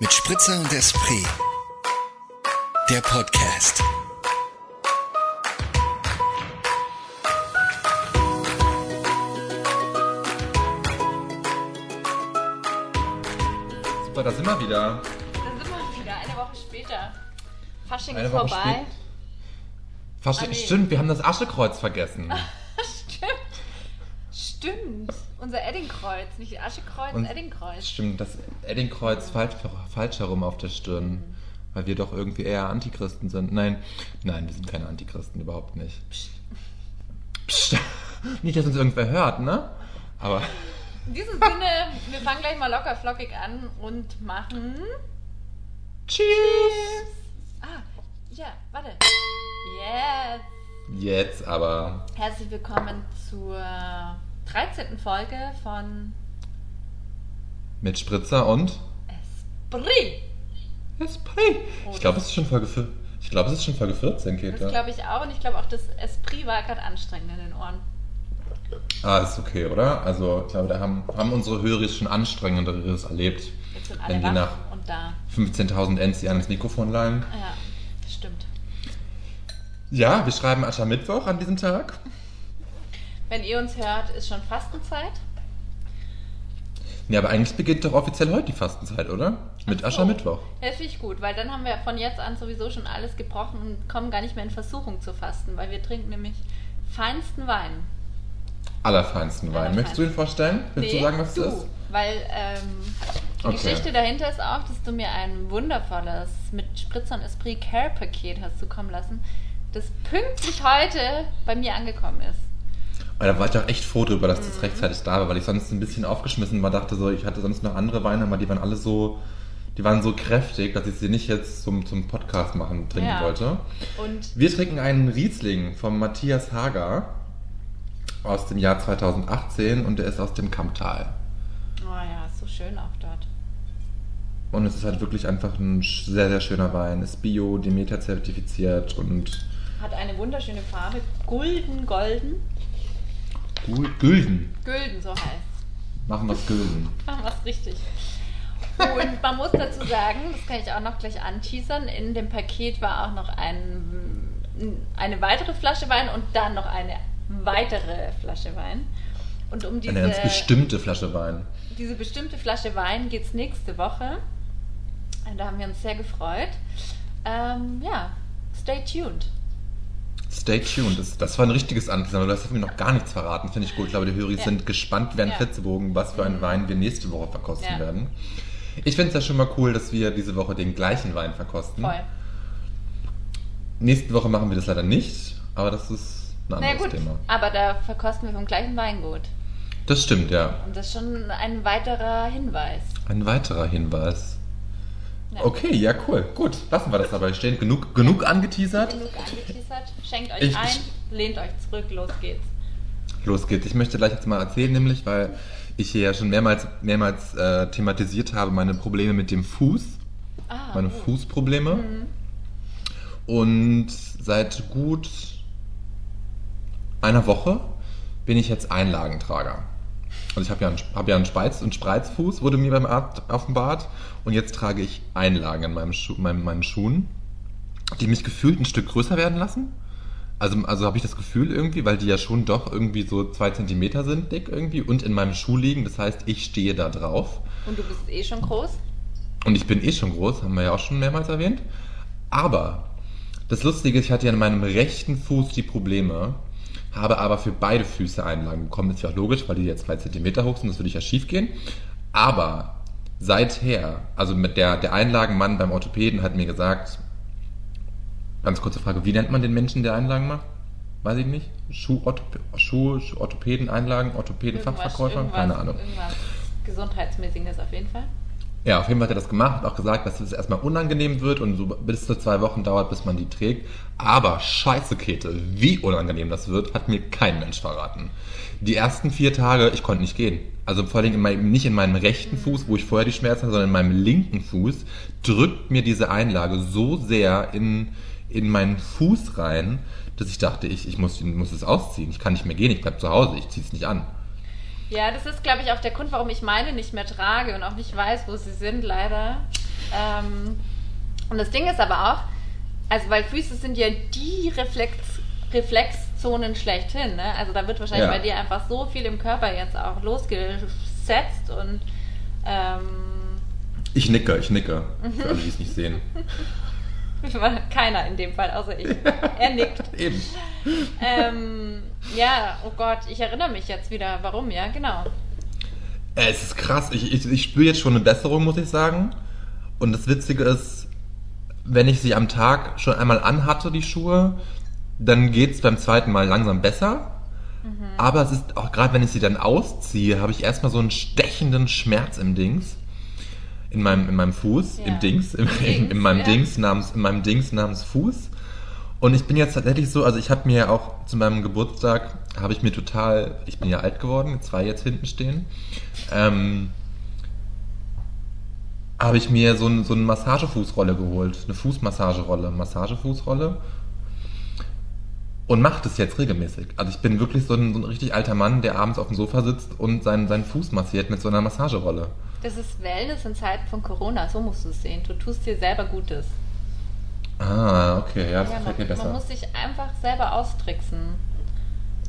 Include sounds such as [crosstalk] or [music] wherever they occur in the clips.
Mit Spritzer und Esprit. Der Podcast. Super, da sind wir wieder. Da sind wir wieder, eine Woche später. Fasching Eine ist Woche vorbei. spät- Fast, Ah, nee. Stimmt, wir haben das Aschekreuz vergessen. [laughs] Unser Eddingkreuz, nicht Aschekreuz, Und- Eddingkreuz. Stimmt, das Eddingkreuz falsch, falsch herum auf der Stirn. Weil wir doch irgendwie eher Antichristen sind. Nein, nein, wir sind keine Antichristen, überhaupt nicht. Psst. [laughs] Nicht, dass uns irgendwer hört, ne? Aber In diesem Sinne, wir fangen gleich mal locker flockig an und machen. Cheers! Ah, ja, warte. Yes. Jetzt aber. Herzlich willkommen zur 13. Folge von Mit Spritzer und Esprit. Esprit. Oh, Ich glaube, es ist schon Folge 4. Ich glaube, es ist schon Folge 14, Das Käthe. glaube ich auch und ich glaube auch, das Esprit war gerade anstrengend in den Ohren. Ah, ist okay, oder? Also, ich glaube, da haben, haben unsere Hörer schon anstrengenderes erlebt. Jetzt sind Wenn alle die wach nach und da. 15.000 NC ans Mikrofon leihen. Ja, stimmt. Ja, wir schreiben Aschermittwoch an diesem Tag. Wenn ihr uns hört, ist schon Fastenzeit. Ja, aber eigentlich beginnt doch offiziell heute die Fastenzeit, oder? Mit so. Aschermittwoch. Ja, finde ich gut, weil dann haben wir von jetzt an sowieso schon alles gebrochen und kommen gar nicht mehr in Versuchung zu fasten, weil wir trinken nämlich feinsten Wein. Allerfeinsten Wein. Allerfeinsten. Möchtest du ihn vorstellen? Willst du sagen, was du, das ist? Weil ähm, die Okay. Geschichte dahinter ist auch, dass du mir ein wundervolles mit Spritzer und Esprit Care Paket hast zukommen lassen, das pünktlich heute bei mir angekommen ist. Aber da war ich auch echt froh drüber, dass das rechtzeitig da war, weil ich sonst ein bisschen aufgeschmissen war, dachte so, ich hatte sonst noch andere Weine, aber die waren alle so, die waren so kräftig, dass ich sie nicht jetzt zum, zum Podcast machen trinken Ja. wollte. Und Wir trinken einen Riesling von Matthias Hager aus dem Jahr 2018 und der ist aus dem Kamptal. oh ja, ist so schön auch dort. Und es ist halt wirklich einfach ein sehr, sehr schöner Wein. Ist Bio, Demeter zertifiziert und Hat eine wunderschöne Farbe, gulden, golden. Gul- Gülden. Gülden, so heißt Machen wir es Gülden. Machen wir es richtig. Und man muss dazu sagen, das kann ich auch noch gleich anteasern, in dem Paket war auch noch ein, eine weitere Flasche Wein und dann noch eine weitere Flasche Wein. Und um diese, Eine ganz bestimmte Flasche Wein. diese bestimmte Flasche Wein geht es nächste Woche. Und Da haben wir uns sehr gefreut. Ähm, ja, stay tuned. Stay tuned. Das, das war ein richtiges Anteaser, aber du hast mir noch gar nichts verraten. Finde ich gut. Ich glaube, die Hörer Ja. sind gespannt ein Ja. Mhm. Flitzebogen, was für einen Wein wir nächste Woche verkosten Ja. werden. Ich finde es ja schon mal cool, dass wir diese Woche den gleichen Wein verkosten. Voll. Nächste Woche machen wir das leider nicht, aber das ist ein Naja anderes gut, Thema. aber da verkosten wir vom gleichen Weingut. Das stimmt, ja. Und das ist schon ein weiterer Hinweis. Ein weiterer Hinweis. Ja. Okay, ja, cool. Gut, lassen wir das dabei stehen. Genug, genug angeteasert. Genug angeteasert. Schenkt euch Ich- ein, lehnt euch zurück, los geht's. Los geht's. Ich möchte gleich jetzt mal erzählen, nämlich, weil ich hier ja schon mehrmals, mehrmals äh, thematisiert habe, meine Probleme mit dem Fuß. Ah, Meine oh. Fußprobleme. Und seit gut einer Woche bin ich jetzt Einlagentrager. Also ich habe ja einen, hab ja einen Spreiz- und Spreizfuß, wurde mir beim Arzt offenbart. Und jetzt trage ich Einlagen in meinem Schu meinem, meinen Schuhen, die mich gefühlt ein Stück größer werden lassen. Also, also habe ich das Gefühl irgendwie, weil die ja schon doch irgendwie so zwei Zentimeter sind dick irgendwie und in meinem Schuh liegen. Das heißt, ich stehe da drauf. Und du bist eh schon groß? Und ich bin eh schon groß, haben wir ja auch schon mehrmals erwähnt. Aber das Lustige ist, ich hatte ja in meinem rechten Fuß die Probleme, habe aber für beide Füße Einlagen bekommen. Ist ja auch logisch, weil die jetzt zwei Zentimeter hoch sind, das würde ich ja schief gehen. Aber seither, also mit der, der Einlagenmann beim Orthopäden hat mir gesagt, ganz kurze Frage, wie nennt man den Menschen, der Einlagen macht? Weiß ich nicht. Schuh-Orthopäden, Schuh, Orthopäden, Einlagen, Orthopäden-Fachverkäufer? Irgendwas- Keine Ahnung. Irgendwas Gesundheitsmäßiges auf jeden Fall. Ja, auf jeden Fall hat er das gemacht und auch gesagt, dass es erstmal unangenehm wird und so bis zu zwei Wochen dauert, bis man die trägt. Aber scheiße, Käthe, wie unangenehm das wird, hat mir kein Mensch verraten. Die ersten vier Tage, ich konnte nicht gehen. Also vor allem in meinem, nicht in meinem rechten Fuß, wo ich vorher die Schmerzen hatte, sondern in meinem linken Fuß, drückt mir diese Einlage so sehr in, in meinen Fuß rein, dass ich dachte, ich, ich muss, muss es ausziehen. Ich kann nicht mehr gehen, ich bleib zu Hause, ich ziehe es nicht an. Ja, das ist, glaube ich, auch der Grund, warum ich meine nicht mehr trage und auch nicht weiß, wo sie sind, leider. Ähm, und das Ding ist aber auch, also weil Füße sind ja die Reflex, Reflexzonen schlechthin. Ne? Also da wird wahrscheinlich Ja. bei dir einfach so viel im Körper jetzt auch losgesetzt und ähm, Ich nicke, ich nicke. Für alle, die es nicht sehen. [laughs] [laughs] keiner in dem Fall, außer ich. Er nickt. [laughs] Eben. Ähm, ja, oh Gott, ich erinnere mich jetzt wieder. Warum? Ja, genau. Äh, Es ist krass. Ich, ich, ich spüre jetzt schon eine Besserung, muss ich sagen. Und das Witzige ist, wenn ich sie am Tag schon einmal anhatte, die Schuhe, dann geht es beim zweiten Mal langsam besser. Aber es ist auch gerade, wenn ich sie dann ausziehe, habe ich erstmal so einen stechenden Schmerz im Dings. In meinem, in meinem Fuß, Ja. im Dings, im, Im in, Dings, in meinem ja. Dings namens, in meinem Dings namens Fuß. Und ich bin jetzt tatsächlich so, also ich habe mir ja auch zu meinem Geburtstag, habe ich mir total, ich bin ja alt geworden, zwei jetzt hinten stehen, ähm, habe ich mir so, ein, so eine Massagefußrolle geholt, eine Fußmassagerolle, Massagefußrolle und mache das jetzt regelmäßig. Also ich bin wirklich so ein, so ein richtig alter Mann, der abends auf dem Sofa sitzt und seinen, seinen Fuß massiert mit so einer Massagerolle. Das ist Wellness in Zeiten von Corona, so musst du es sehen. Du tust dir selber Gutes. Ah, okay, ja, das Ja, gefällt mir man, man besser. muss sich einfach selber austricksen.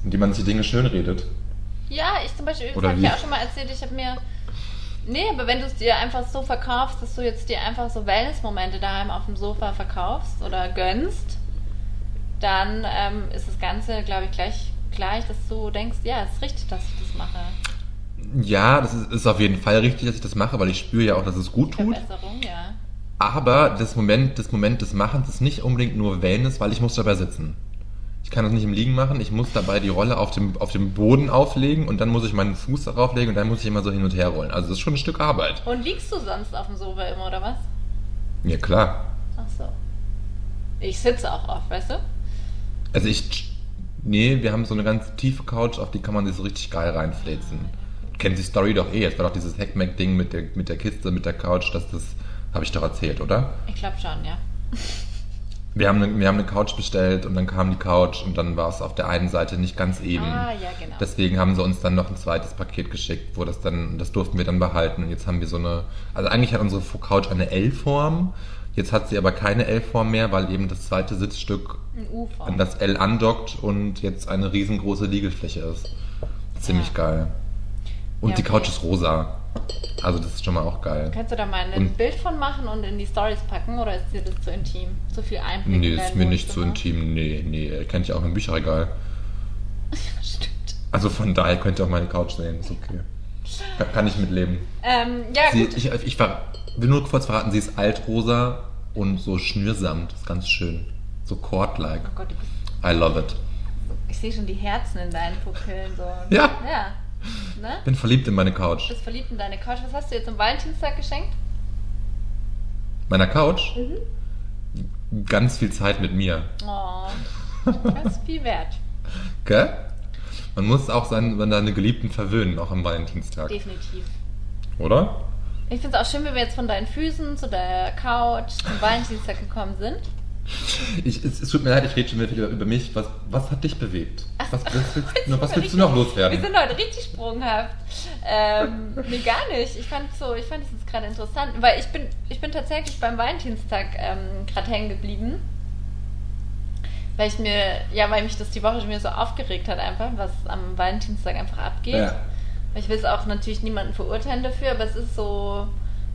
Indem man sich die Dinge schön redet. Ja, ich zum Beispiel, das habe ich ja auch schon mal erzählt, ich habe mir. Nee, aber wenn du es dir einfach so verkaufst, dass du jetzt dir einfach so Wellness-Momente daheim auf dem Sofa verkaufst oder gönnst, dann ähm, ist das Ganze, glaube ich, gleich, gleich, dass du denkst, ja, es ist richtig, dass ich das mache. Ja, das ist, ist auf jeden Fall richtig, dass ich das mache, weil ich spüre ja auch, dass es gut tut. Verbesserung, ja. Aber das Moment, das Moment des Machens ist nicht unbedingt nur Wellness, weil ich muss dabei sitzen. Ich kann das nicht im Liegen machen, ich muss dabei die Rolle auf dem, auf dem Boden auflegen und dann muss ich meinen Fuß darauf legen und dann muss ich immer so hin und her rollen. Also das ist schon ein Stück Arbeit. Und liegst du sonst auf dem Sofa immer, oder was? Ja, klar. Ach so. Ich sitze auch oft, weißt du? Also ich. Nee, wir haben so eine ganz tiefe Couch, auf die kann man sich so richtig geil reinfläzen. Kennt die Story doch eh. Es war doch dieses Hackmack-Ding mit der, mit der Kiste, mit der Couch, dass das. Habe ich doch erzählt, oder? Ich glaube schon, ja. Wir haben, eine, wir haben eine Couch bestellt und dann kam die Couch und dann war es auf der einen Seite nicht ganz eben. Ah, ja, genau. Deswegen haben sie uns dann noch ein zweites Paket geschickt, wo das dann, das durften wir dann behalten. Und jetzt haben wir so eine, also eigentlich hat unsere Couch eine L-Form. Jetzt hat sie aber keine L-Form mehr, weil eben das zweite Sitzstück an das L andockt und jetzt eine riesengroße Liegefläche ist. Ziemlich Ja. geil. Und Ja, die okay. Couch ist rosa. Also das ist schon mal auch geil. Kannst du da mal ein Und- Bild von machen und in die Stories packen oder ist dir das zu intim? Zu viel Einblick Nee, ist mir nicht zu Wohnzimmer? intim. Nee, nee, kennt ihr auch im Bücherregal. [laughs] Stimmt. Also von daher könnt ihr auch meine Couch sehen, ist okay. Kann, kann ich mitleben. Ähm, ja, Sie, gut. ich, ich ver- will nur kurz verraten, sie ist altrosa und so schnürsamt. Ist ganz schön. So cord-like. Oh Gott, I love it. ich sehe schon die Herzen in deinen Pupillen. So. Ja. Ja. Ne? Bin verliebt in meine Couch. Du bist verliebt in deine Couch. Was hast du jetzt am Valentinstag geschenkt? Meiner Couch? Mhm. Ganz viel Zeit mit mir. Oh, das ist viel wert. Gell? Man muss auch seine, seine Geliebten verwöhnen, auch am Valentinstag. Definitiv. Oder? Ich finde es auch schön, wie wir jetzt von deinen Füßen zu der Couch zum Valentinstag gekommen sind. Ich, es, es tut mir leid, ich rede schon wieder über, über mich. Was, was hat dich bewegt? Was, was, [laughs] willst, du- was willst du wir noch richtig- loswerden? Wir sind heute richtig sprunghaft. Ähm, nee, gar nicht. Ich fand so, ich fand es jetzt gerade interessant, weil ich bin, ich bin tatsächlich beim Valentinstag ähm, gerade hängen geblieben. Weil ich mir, ja, weil mich das die Woche schon wieder so aufgeregt hat, einfach, was am Valentinstag einfach abgeht. Ja. Ich will es auch natürlich niemanden verurteilen dafür, aber es ist so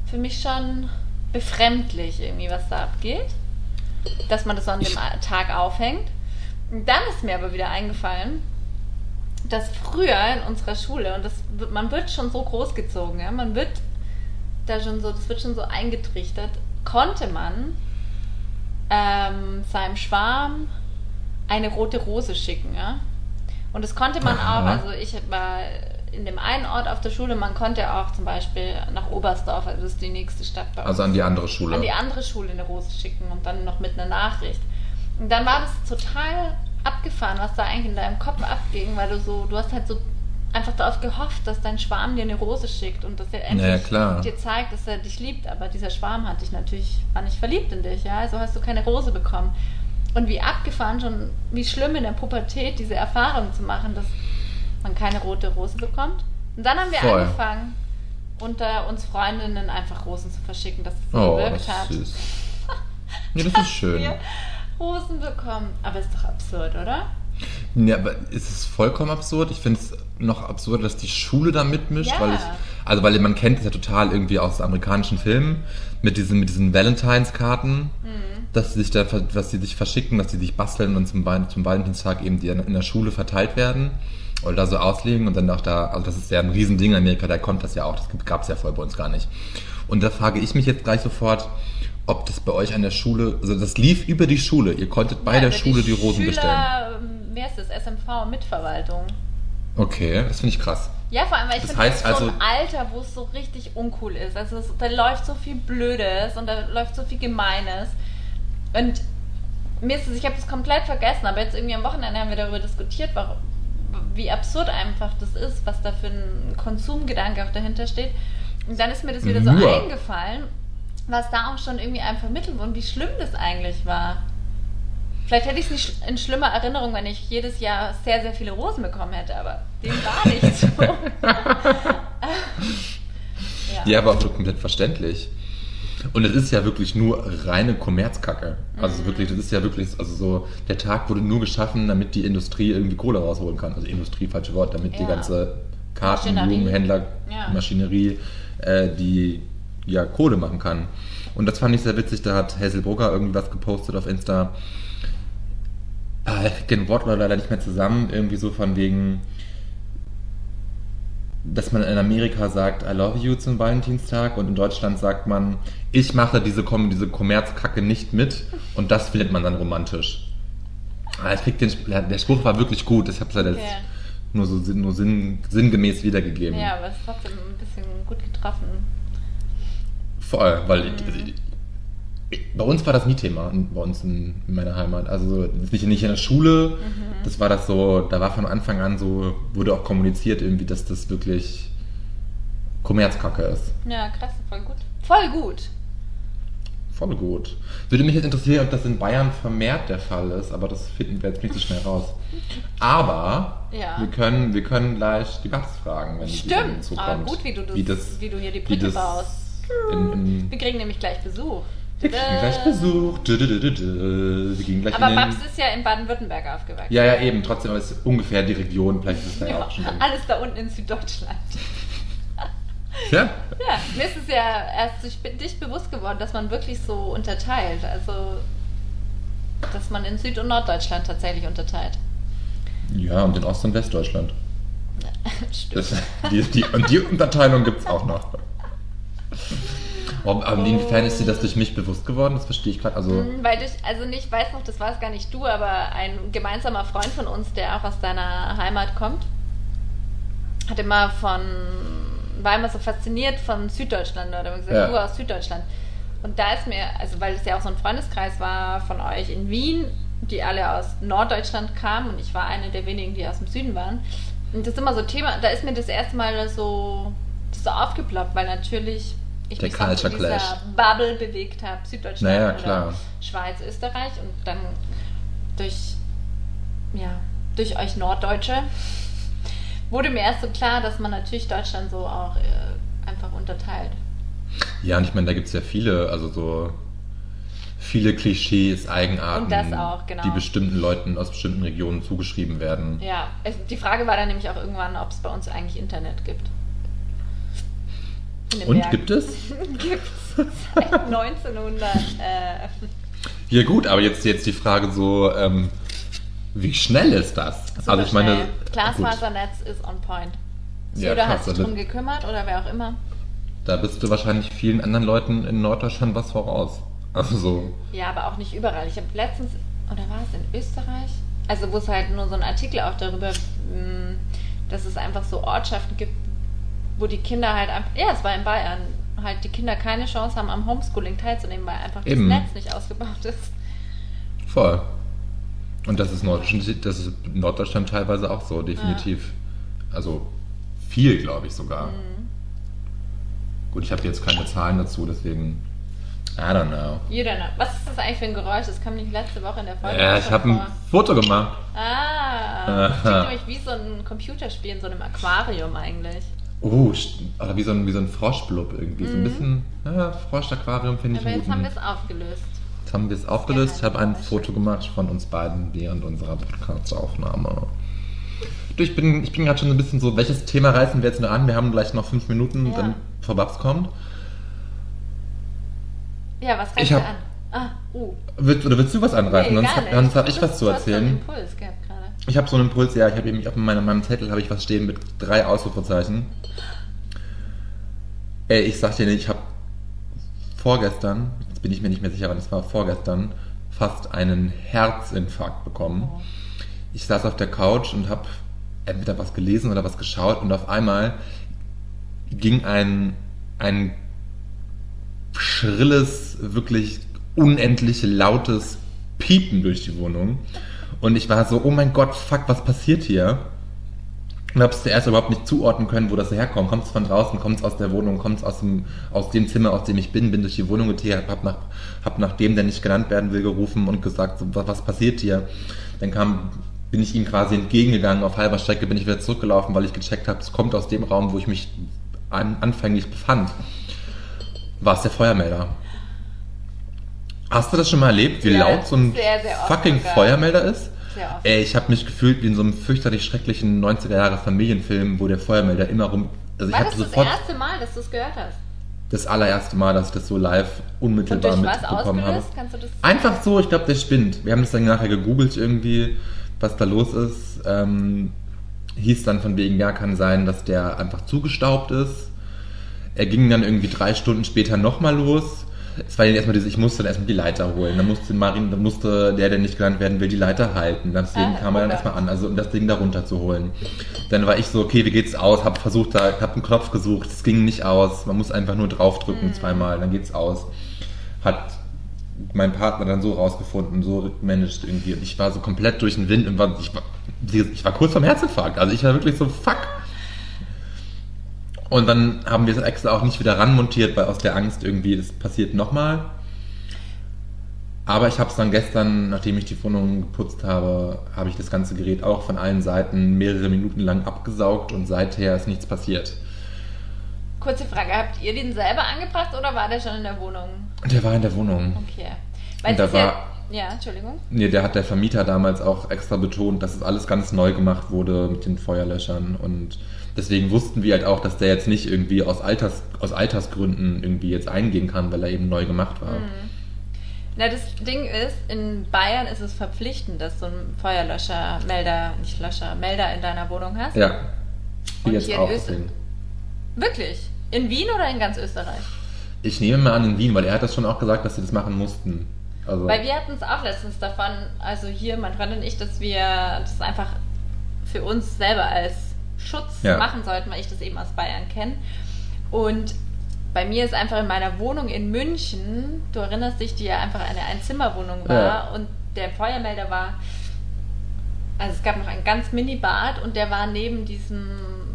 für mich schon befremdlich irgendwie, was da abgeht. Dass man das so an dem Tag aufhängt. Und dann ist mir aber wieder eingefallen, dass früher in unserer Schule, und das man wird schon so großgezogen, ja, man wird da schon so, das wird schon so eingetrichtert, konnte man ähm, seinem Schwarm eine rote Rose schicken, ja. Und das konnte man Aha. auch, also ich war in dem einen Ort auf der Schule, man konnte auch zum Beispiel nach Oberstdorf, also das ist die nächste Stadt bei uns Also an die andere Schule. an die andere Schule eine Rose schicken und dann noch mit einer Nachricht. Und dann war das total abgefahren, was da eigentlich in deinem Kopf abging, weil du so, du hast halt so einfach darauf gehofft, dass dein Schwarm dir eine Rose schickt und dass er endlich Naja, klar. dir zeigt, dass er dich liebt. Aber dieser Schwarm hat dich natürlich, war nicht verliebt in dich, ja, also hast du keine Rose bekommen. Und wie abgefahren schon, wie schlimm in der Pubertät diese Erfahrung zu machen, dass man keine rote Rose bekommt. Und dann haben wir Voll. angefangen, unter uns Freundinnen einfach Rosen zu verschicken, dass es so Oh, gewirkt das hat. ist süß. [laughs] Nee, das ist schön. Wir Rosen bekommen. Aber ist doch absurd, oder? Ja, aber ist es vollkommen absurd? Ich finde es noch absurd, dass die Schule da mitmischt, Ja. weil ich, also weil man kennt es ja total irgendwie aus amerikanischen Filmen mit diesen, mit diesen Valentines-Karten, Mhm. dass sie sich da, dass sie sich verschicken, dass sie sich basteln und zum, zum Valentinstag eben die in der Schule verteilt werden oder da so auslegen und dann auch da, also das ist ja ein Riesending in Amerika, da kommt das ja auch, das gab es ja vorher bei uns gar nicht. Und da frage ich mich jetzt gleich sofort, ob das bei euch an der Schule, also das lief über die Schule, ihr konntet bei Ja, der Schule die Rosen Schüler, bestellen. ähm, Wer ist das? SMV, Mitverwaltung. Okay, das finde ich krass. Ja, vor allem, weil ich finde, das ist so also- ein Alter, wo es so richtig uncool ist. Also es, da läuft so viel Blödes und da läuft so viel Gemeines. Und mir ist es, ich habe das komplett vergessen, aber jetzt irgendwie am Wochenende haben wir darüber diskutiert, warum, wie absurd einfach das ist, was da für ein Konsumgedanke auch dahinter steht. Und dann ist mir das wieder so Nur. eingefallen, was da auch schon irgendwie einem vermittelt wurde und wie schlimm das eigentlich war. Vielleicht hätte ich es nicht in schlimmer Erinnerung, wenn ich jedes Jahr sehr, sehr viele Rosen bekommen hätte, aber dem war nicht so. [laughs] [laughs] ja. Ja, aber auch komplett verständlich. Und es ist ja wirklich nur reine Kommerzkacke. Also Mhm. wirklich, das ist ja wirklich, also so, der Tag wurde nur geschaffen, damit die Industrie irgendwie Kohle rausholen kann. Also Industrie, falsche Wort, damit die Ja. ganze Karten, Maschinerie. Blumenhändler, Ja. Maschinerie, äh, die ja Kohle machen kann. Und das fand ich sehr witzig, da hat Hazel Brugger irgendwas gepostet auf Insta. Ah, ich krieg den Wortlaut leider nicht mehr zusammen, irgendwie so von wegen, dass man in Amerika sagt, I love you zum Valentinstag und in Deutschland sagt man, ich mache diese, Kom diese Kommerzkacke nicht mit und das findet man dann romantisch. Ah, Ich krieg den, der Spruch war wirklich gut, ich habe es leider Okay. jetzt nur so nur sinn, sinngemäß wiedergegeben. ja, aber es ist trotzdem ein bisschen gut getroffen. Voll, weil Mhm. ich, ich, bei uns war das nie Thema, bei uns in, in meiner Heimat. Also nicht, nicht in der Schule, Mhm. das war das so, da war von Anfang an so, wurde auch kommuniziert irgendwie, dass das wirklich Kommerzkacke ist. Ja, krass, voll gut. Voll gut. Voll gut. Würde mich jetzt interessieren, ob das in Bayern vermehrt der Fall ist, aber das finden wir jetzt nicht so schnell raus. Aber Ja. wir, können, wir können gleich die Gast fragen, wenn die Stimmt. Aber kommt. gut, wie du, das, wie, das, wie du hier die Brücke baust. in, in, Wir kriegen nämlich gleich Besuch. Wir kriegen gleich Besuch. Dü, dü, dü. Wir gehen gleich Aber in den, Babs ist ja in Baden-Württemberg aufgewachsen. Ja, ja, eben. Trotzdem aber es ist ungefähr die Region. Vielleicht ist es da ja Ja, auch schon. alles da unten in Süddeutschland. Ja? Ja, mir ist es ja erst durch dich bewusst geworden, dass man wirklich so unterteilt. Also, dass man in Süd- und Norddeutschland tatsächlich unterteilt. Ja, und in Ost- und Westdeutschland. [laughs] Stimmt. Das, die, die, und die Unterteilung gibt es auch noch. [laughs] Warum, aber inwiefern ist dir das durch mich bewusst geworden? Das verstehe ich gerade. Also, Mhm, Weil ich, also nicht, weiß noch, das war es gar nicht du, aber ein gemeinsamer Freund von uns, der auch aus deiner Heimat kommt, hat immer von, war immer so fasziniert von Süddeutschland oder gesagt, Ja. du aus Süddeutschland. Und da ist mir, also weil es ja auch so ein Freundeskreis war von euch in Wien, die alle aus Norddeutschland kamen und ich war eine der wenigen, die aus dem Süden waren. Und das ist immer so Thema, da ist mir das erste Mal so, so aufgeploppt, weil natürlich ich Der mich in Culture Clash. dieser Bubble bewegt habe, Süddeutschland Naja, klar. Schweiz, Österreich und dann durch, ja, durch euch Norddeutsche [laughs] wurde mir erst so klar, dass man natürlich Deutschland so auch äh, einfach unterteilt. ja, und ich meine, da gibt es ja viele, also so viele Klischees, Eigenarten, auch, genau. die bestimmten Leuten aus bestimmten Regionen zugeschrieben werden. Ja, es, die Frage war dann nämlich auch irgendwann, ob es bei uns eigentlich Internet gibt. Und Bergen. gibt es? [laughs] Gibt's seit 1900. Äh, Ja gut, aber jetzt, jetzt die Frage so, ähm, wie schnell ist das? super also ich meine, schnell. Glasfasernetz ist on point. Ja, Söder hat krass, sich also- drum gekümmert oder wer auch immer. da bist du wahrscheinlich vielen anderen Leuten in Norddeutschland was voraus. Also so, Ja, aber auch nicht überall. Ich habe letztens, oder war es in Österreich? Also wo es halt nur so ein Artikel auch darüber, mh, dass es einfach so Ortschaften gibt, wo die Kinder halt einfach, ja, es war in Bayern, halt die Kinder keine Chance haben, am Homeschooling teilzunehmen, weil einfach Eben. das Netz nicht ausgebaut ist. voll. Und das ist Norddeutschland, das ist Norddeutschland teilweise auch so, definitiv. Also viel, glaube ich sogar. Mhm. Gut, ich habe jetzt keine Zahlen dazu, deswegen. I don't know. Jeder, know. was ist das eigentlich für ein Geräusch? Das kam nicht letzte Woche in der Folge. Ja, auch ich habe ein. Foto gemacht. Ah, das klingt [laughs] nämlich wie so ein Computerspiel in so einem Aquarium eigentlich. Oh, oder wie so ein, wie so ein Froschblub irgendwie. So ein bisschen, ja, Frosch-Aquarium finde ich Mhm. Aber jetzt haben wir es aufgelöst. Jetzt haben wir es aufgelöst. Ich habe ein Foto gemacht von uns beiden während unserer Podcast-Aufnahme. Du, ich bin, ich bin gerade schon so ein bisschen so, welches Thema reißen wir jetzt noch an? Wir haben gleich noch fünf Minuten, Ja. dann vor Babs kommt. Ja, was Ich reißt hab- an? Ah, uh. Willst, oder willst du was anreißen? Nee, sonst hab- habe nicht. ich Du was zu du erzählen. Impuls gehabt gerade. Ich habe so einen Impuls, ja, ich habe eben auf meinem, meinem Zettel habe ich was stehen mit drei Ausrufezeichen. Ey, ich sag dir nicht, ich habe vorgestern, jetzt bin ich mir nicht mehr sicher, wann es war, vorgestern, fast einen Herzinfarkt bekommen. Ich saß auf der Couch und habe entweder was gelesen oder was geschaut und auf einmal ging ein, ein schrilles, wirklich unendlich lautes Piepen durch die Wohnung. Und ich war so, oh mein Gott, fuck, was passiert hier? Und habe es zuerst überhaupt nicht zuordnen können, wo das herkommt. Kommt es von draußen, kommt es aus der Wohnung, kommt es aus dem, aus dem Zimmer, aus dem ich bin, bin durch die Wohnung getigert, hab nach, hab nach dem, der nicht genannt werden will, gerufen und gesagt, so, was, was passiert hier? Dann kam, bin ich ihm quasi entgegengegangen, auf halber Strecke bin ich wieder zurückgelaufen, weil ich gecheckt habe, es kommt aus dem Raum, wo ich mich an, anfänglich befand. War es der Feuermelder. Hast du das schon mal erlebt, wie Ja, laut so ein sehr, sehr fucking sogar. Feuermelder ist? Sehr. Ey, ich habe mich gefühlt wie in so einem fürchterlich schrecklichen 90er Jahre Familienfilm, wo der Feuermelder immer rum. Also ich War habe das das sofort erste Mal, dass du es gehört hast? das allererste Mal, dass ich das so live unmittelbar mitbekommen habe. Kannst du das Einfach so, ich glaube, der spinnt. Wir haben das dann nachher gegoogelt irgendwie, was da los ist. Ähm, hieß dann von wegen, ja, kann sein, dass der einfach zugestaubt ist. Er ging dann irgendwie drei Stunden später nochmal los. Es war dann erstmal dieses, ich musste dann erstmal die Leiter holen. Dann musste Marin, dann musste der, der nicht genannt werden will, die Leiter halten. Deswegen Ah, kam er dann erstmal an, also um das Ding da runter zu holen. Dann war ich so, okay, wie geht's aus? Hab versucht, da, hab einen Knopf gesucht, es ging nicht aus. Man muss einfach nur draufdrücken Mhm. zweimal, dann geht's aus. Hat mein Partner dann so rausgefunden, so managed irgendwie. Und ich war so komplett durch den Wind und war, ich war, ich war kurz vorm Herzinfarkt. Also ich war wirklich so, fuck. Und dann haben wir es extra auch nicht wieder ranmontiert, weil aus der Angst irgendwie, das passiert nochmal. Aber ich habe es dann gestern, nachdem ich die Wohnung geputzt habe, habe ich das ganze Gerät auch von allen Seiten mehrere Minuten lang abgesaugt und seither ist nichts passiert. Kurze Frage, habt ihr den selber angebracht oder war der schon in der Wohnung? Der war in der Wohnung. Okay. Und es da ist ja, war- ja, Entschuldigung. Nee, der hat der Vermieter damals auch extra betont, dass es alles ganz neu gemacht wurde mit den Feuerlöschern und deswegen wussten wir halt auch, dass der jetzt nicht irgendwie aus, Alters, aus Altersgründen irgendwie jetzt eingehen kann, weil er eben neu gemacht war. Na, das Ding ist, in Bayern ist es verpflichtend, dass du einen Feuerlöscher, Melder, nicht Löscher, Melder in deiner Wohnung hast. Ja. Wie Und jetzt hier in auch. Österreich- Deswegen. Wirklich? In Wien oder in ganz Österreich? Ich nehme mal an in Wien, weil er hat das schon auch gesagt, dass sie das machen mussten. Also, Weil wir hatten es auch letztens davon, also hier, mein Freund und ich, dass wir das einfach für uns selber als Schutz Ja. machen sollten, weil ich das eben aus Bayern kenne. Und bei mir ist einfach in meiner Wohnung in München, du erinnerst dich, die ja einfach eine Einzimmerwohnung war Ja. und der Feuermelder war, also es gab noch ein ganz Mini-Bad und der war neben diesem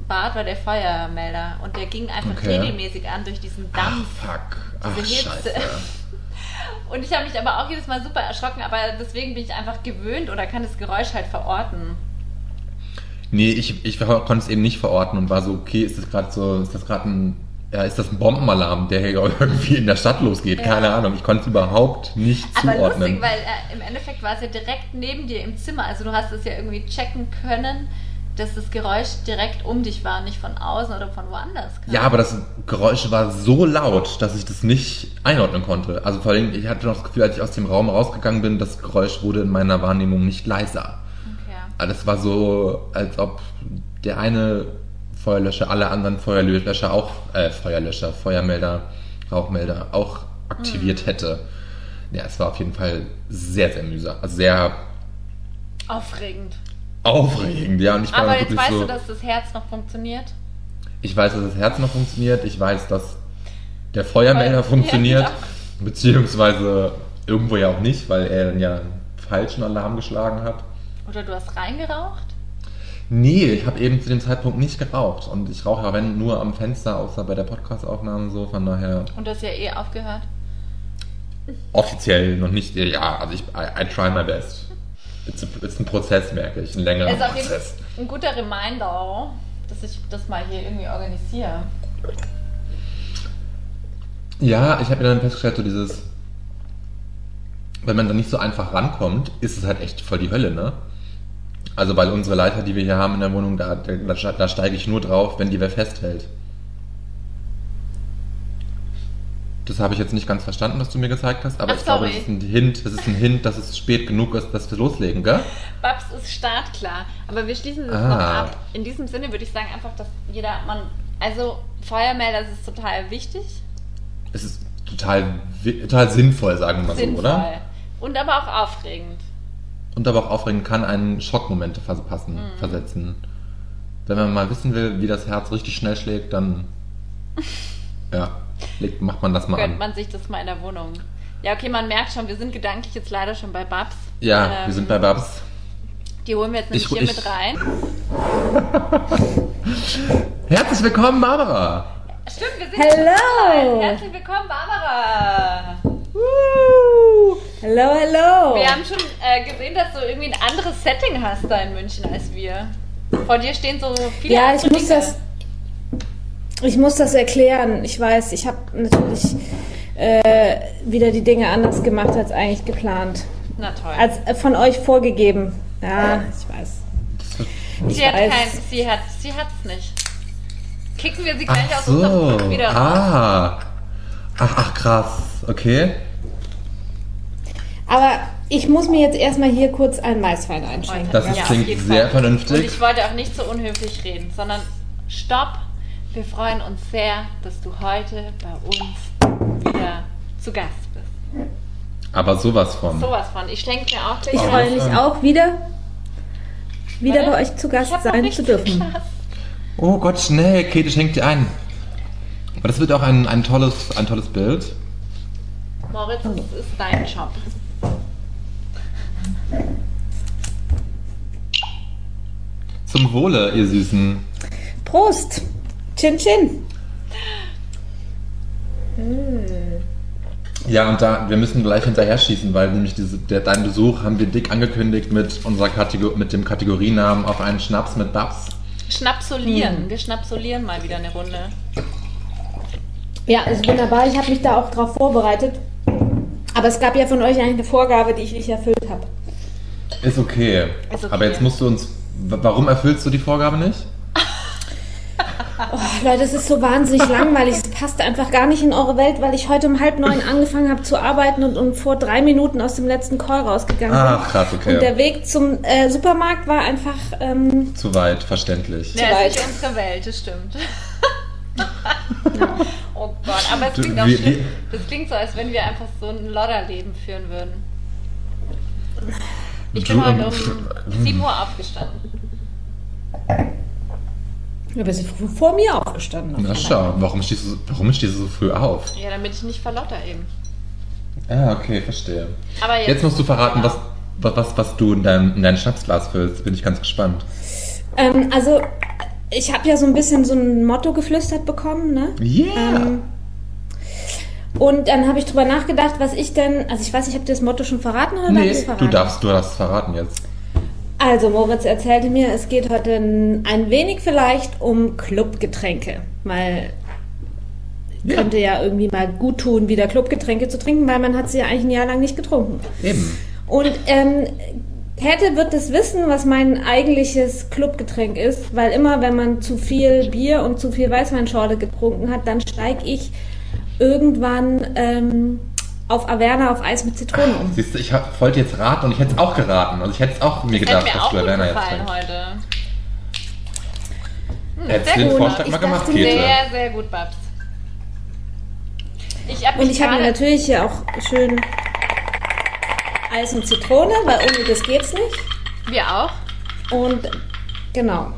Bad war der Feuermelder und der ging einfach Okay. regelmäßig an durch diesen Ach, Dampf. fuck. Ach, Diese Hitze. [laughs] Und ich habe mich aber auch jedes Mal super erschrocken, aber deswegen bin ich einfach gewöhnt oder kann das Geräusch halt verorten. Nee, ich, ich konnte es eben nicht verorten und war so, okay, ist das gerade so, ist das gerade ein, ja, ist das ein Bombenalarm, der hier [laughs] irgendwie in der Stadt losgeht? Ja. Keine Ahnung, ich konnte es überhaupt nicht Aber zuordnen. lustig, weil äh, im Endeffekt war es ja direkt neben dir im Zimmer. Also du hast es ja irgendwie checken können, dass das Geräusch direkt um dich war, nicht von außen oder von woanders. kam. Ja, aber das Geräusch war so laut, dass ich das nicht einordnen konnte. Also vor allem, ich hatte noch das Gefühl, als ich aus dem Raum rausgegangen bin, das Geräusch wurde in meiner Wahrnehmung nicht leiser. Okay. Also war so, als ob der eine Feuerlöscher alle anderen Feuerlöscher auch, äh, Feuerlöscher, Feuermelder, Rauchmelder auch aktiviert Mhm. hätte. Ja, es war auf jeden Fall sehr, sehr mühsam. Also sehr Aufregend. aufregend, ja. Und ich war Aber jetzt weißt so, du, dass das Herz noch funktioniert. ich weiß, dass das Herz noch funktioniert. Ich weiß, dass der Feuermelder Feuer- [laughs] funktioniert. Ja, beziehungsweise irgendwo ja auch nicht, weil er dann ja einen falschen Alarm geschlagen hat. Oder du hast reingeraucht? Nee, ich habe eben zu dem Zeitpunkt nicht geraucht. Und ich rauche ja, wenn, nur am Fenster, außer bei der Podcast-Aufnahme so. Von daher Und du hast ja eh aufgehört. offiziell noch nicht. Ja, also ich I, I try my best. It's, a, it's ein Prozess, merke ich. Ein längerer ist Prozess. ein guter Reminder, dass dass ich das mal hier irgendwie organisiere. Ja, ich habe mir dann festgestellt, so dieses, wenn man da nicht so einfach rankommt, ist es halt echt voll die Hölle, ne? Also weil unsere Leiter, die wir hier haben in der Wohnung, da, da, da steige ich nur drauf, wenn die wer festhält. Das habe ich jetzt nicht ganz verstanden, was du mir gezeigt hast, aber Ach, ich glaube, sorry. das ist ein Hint, das ist ein Hint, dass es spät genug ist, dass wir loslegen, gell? Babs ist startklar. Aber wir schließen das Ah. noch ab. In diesem Sinne würde ich sagen einfach, dass jeder, man, also Feuermelder das ist total wichtig, Es ist total, total sinnvoll, sagen wir mal sinnvoll so, oder? und aber auch aufregend. Und aber auch aufregend kann einen Schockmomente verpassen, Mhm. versetzen. Wenn man mal wissen will, wie das Herz richtig schnell schlägt, dann [laughs] ja, legt, macht man das mal Gönnt an. man sich das mal in der Wohnung. Ja, okay, man merkt schon, wir sind gedanklich jetzt leider schon bei Babs. Ja, Ähm, wir sind bei Babs. Die holen wir jetzt nämlich Ich- hier ich- mit rein. [laughs] Herzlich willkommen, Barbara! Stimmt, wir sind Hello. Herzlich willkommen, Barbara! Woo. Hello, hello. Wir haben schon äh, gesehen, dass du irgendwie ein anderes Setting hast da in München als wir. Vor dir stehen so viele ja, ich muss Dinge. das. Ich muss das erklären. Ich weiß, ich habe natürlich äh, wieder die Dinge anders gemacht als eigentlich geplant. Na toll. Als äh, von euch vorgegeben. Ja, ich weiß. Ich sie hat weiß. kein, sie hat, sie hat's nicht. Kicken wir sie gleich Ach aus unserem so, wieder raus. ah. Ach, ach krass, okay. Aber ich muss mir jetzt erstmal hier kurz einen Maiswein einschenken. Das Ja, ist, auf klingt sehr Fall. vernünftig. Und ich wollte auch nicht so unhöflich reden, sondern stopp. Wir freuen uns sehr, dass du heute bei uns wieder zu Gast bist. Aber sowas von. Sowas von. Ich schenke mir auch gleich Ich freue mich auch wieder, wieder bei euch zu Gast sein zu dürfen. Glas. Oh Gott, schnell, Käthe schenkt dir ein. Aber das wird auch ein, ein, tolles, ein tolles Bild. Moritz, das ist dein Job. Zum Wohle, ihr Süßen. Prost! Chin Chin! Ja, und da, wir müssen gleich hinterher schießen, weil nämlich diese, der, deinen Besuch haben wir dick angekündigt mit, unserer Kategor mit dem Kategorienamen auf einen Schnaps mit Babs. Schnapsolieren. Hm. Wir schnapsolieren mal wieder eine Runde. Ja, ist wunderbar. Ich habe mich da auch drauf vorbereitet. Aber es gab ja von euch eigentlich eine Vorgabe, die ich nicht erfüllt habe. Ist okay. Ist okay. Aber jetzt musst du uns. Warum erfüllst du die Vorgabe nicht? [laughs] Oh, Leute, es ist so wahnsinnig langweilig. Es passt einfach gar nicht in eure Welt, weil ich heute um halb neun angefangen habe zu arbeiten und, und vor drei Minuten aus dem letzten Call rausgegangen bin. Ach, krass, okay. Und der Weg zum äh, Supermarkt war einfach. Ähm, Zu weit, verständlich. Ja, weit. ist nicht unsere Welt, das stimmt. [laughs] oh Gott, aber es Du, klingt auch wir- Das klingt so, als wenn wir einfach so ein Lodderleben führen würden. Ich bin Du, heute um 7 Uhr aufgestanden. sind f- vor mir aufgestanden. Na schau, warum stehst, du, warum stehst du so früh auf? Ja, damit ich nicht verlotter eben. Ah, okay, verstehe. Aber jetzt, Jetzt musst du verraten, was, was, was, was du in dein, in dein Schnapsglas füllst. Bin ich ganz gespannt. Ähm, also, ich habe ja so ein bisschen so ein Motto geflüstert bekommen, ne? Yeah! Ähm, und dann habe ich drüber nachgedacht, was ich denn, also ich weiß nicht, habt ihr das Motto schon verraten oder nee, verraten? du darfst, du darfst verraten jetzt. Also Moritz erzählte mir, es geht heute ein ein wenig vielleicht um Clubgetränke, weil Ja. könnte ja irgendwie mal gut tun, wieder Clubgetränke zu trinken, weil man hat sie ja eigentlich ein Jahr lang nicht getrunken. Eben. Und ähm, Käthe wird es wissen, was mein eigentliches Clubgetränk ist, weil immer, wenn man zu viel Bier und zu viel Weißweinschorle getrunken hat, dann steige ich irgendwann ähm, auf Averna auf Eis mit Zitrone um. Siehst du, ich hab, wollte jetzt raten und ich hätte es auch geraten. Also ich hätte es auch mir hätte gedacht, mir dass auch du gut Averna jetzt gefallen trinkst. heute. Hm, Hättest du sehr den gut. Vorschlag Ich mal gemacht, Käthe? Sehr, sehr gut, Babs. Ich habe Und ich habe natürlich hier auch schön Eis und Zitrone, weil ohne das geht's nicht. Wir auch. Und genau.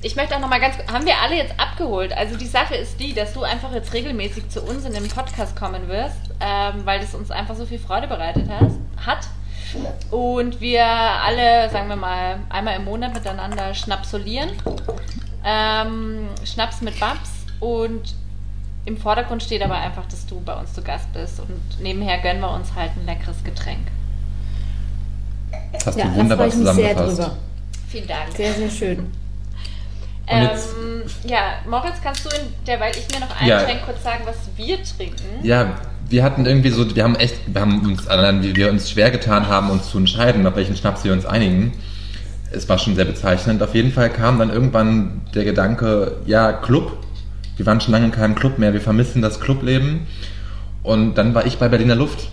Ich möchte auch noch mal ganz, haben wir alle jetzt abgeholt? Also die Sache ist die, dass du einfach jetzt regelmäßig zu uns in den Podcast kommen wirst, ähm, weil das uns einfach so viel Freude bereitet hast, hat. Und wir alle, sagen wir mal, einmal im Monat miteinander schnapsolieren. Ähm, Schnaps mit Babs und im Vordergrund steht aber einfach, dass du bei uns zu Gast bist und nebenher gönnen wir uns halt ein leckeres Getränk. Das hast Ja, du da wunderbar freue ich mich sehr drüber. Vielen Dank. Sehr, sehr schön. Ähm, ja, Moritz, kannst du, in, derweil ich mir noch Ja. einschränke, kurz sagen, was wir trinken? ja, wir hatten irgendwie so, wir haben echt, wir haben uns, allein wie wir uns schwer getan haben, uns zu entscheiden, auf welchen Schnaps wir uns einigen. Es war schon sehr bezeichnend. Auf jeden Fall kam dann irgendwann der Gedanke, ja, Club. Wir waren schon lange in keinem Club mehr, wir vermissen das Clubleben. Und dann war ich bei Berliner Luft,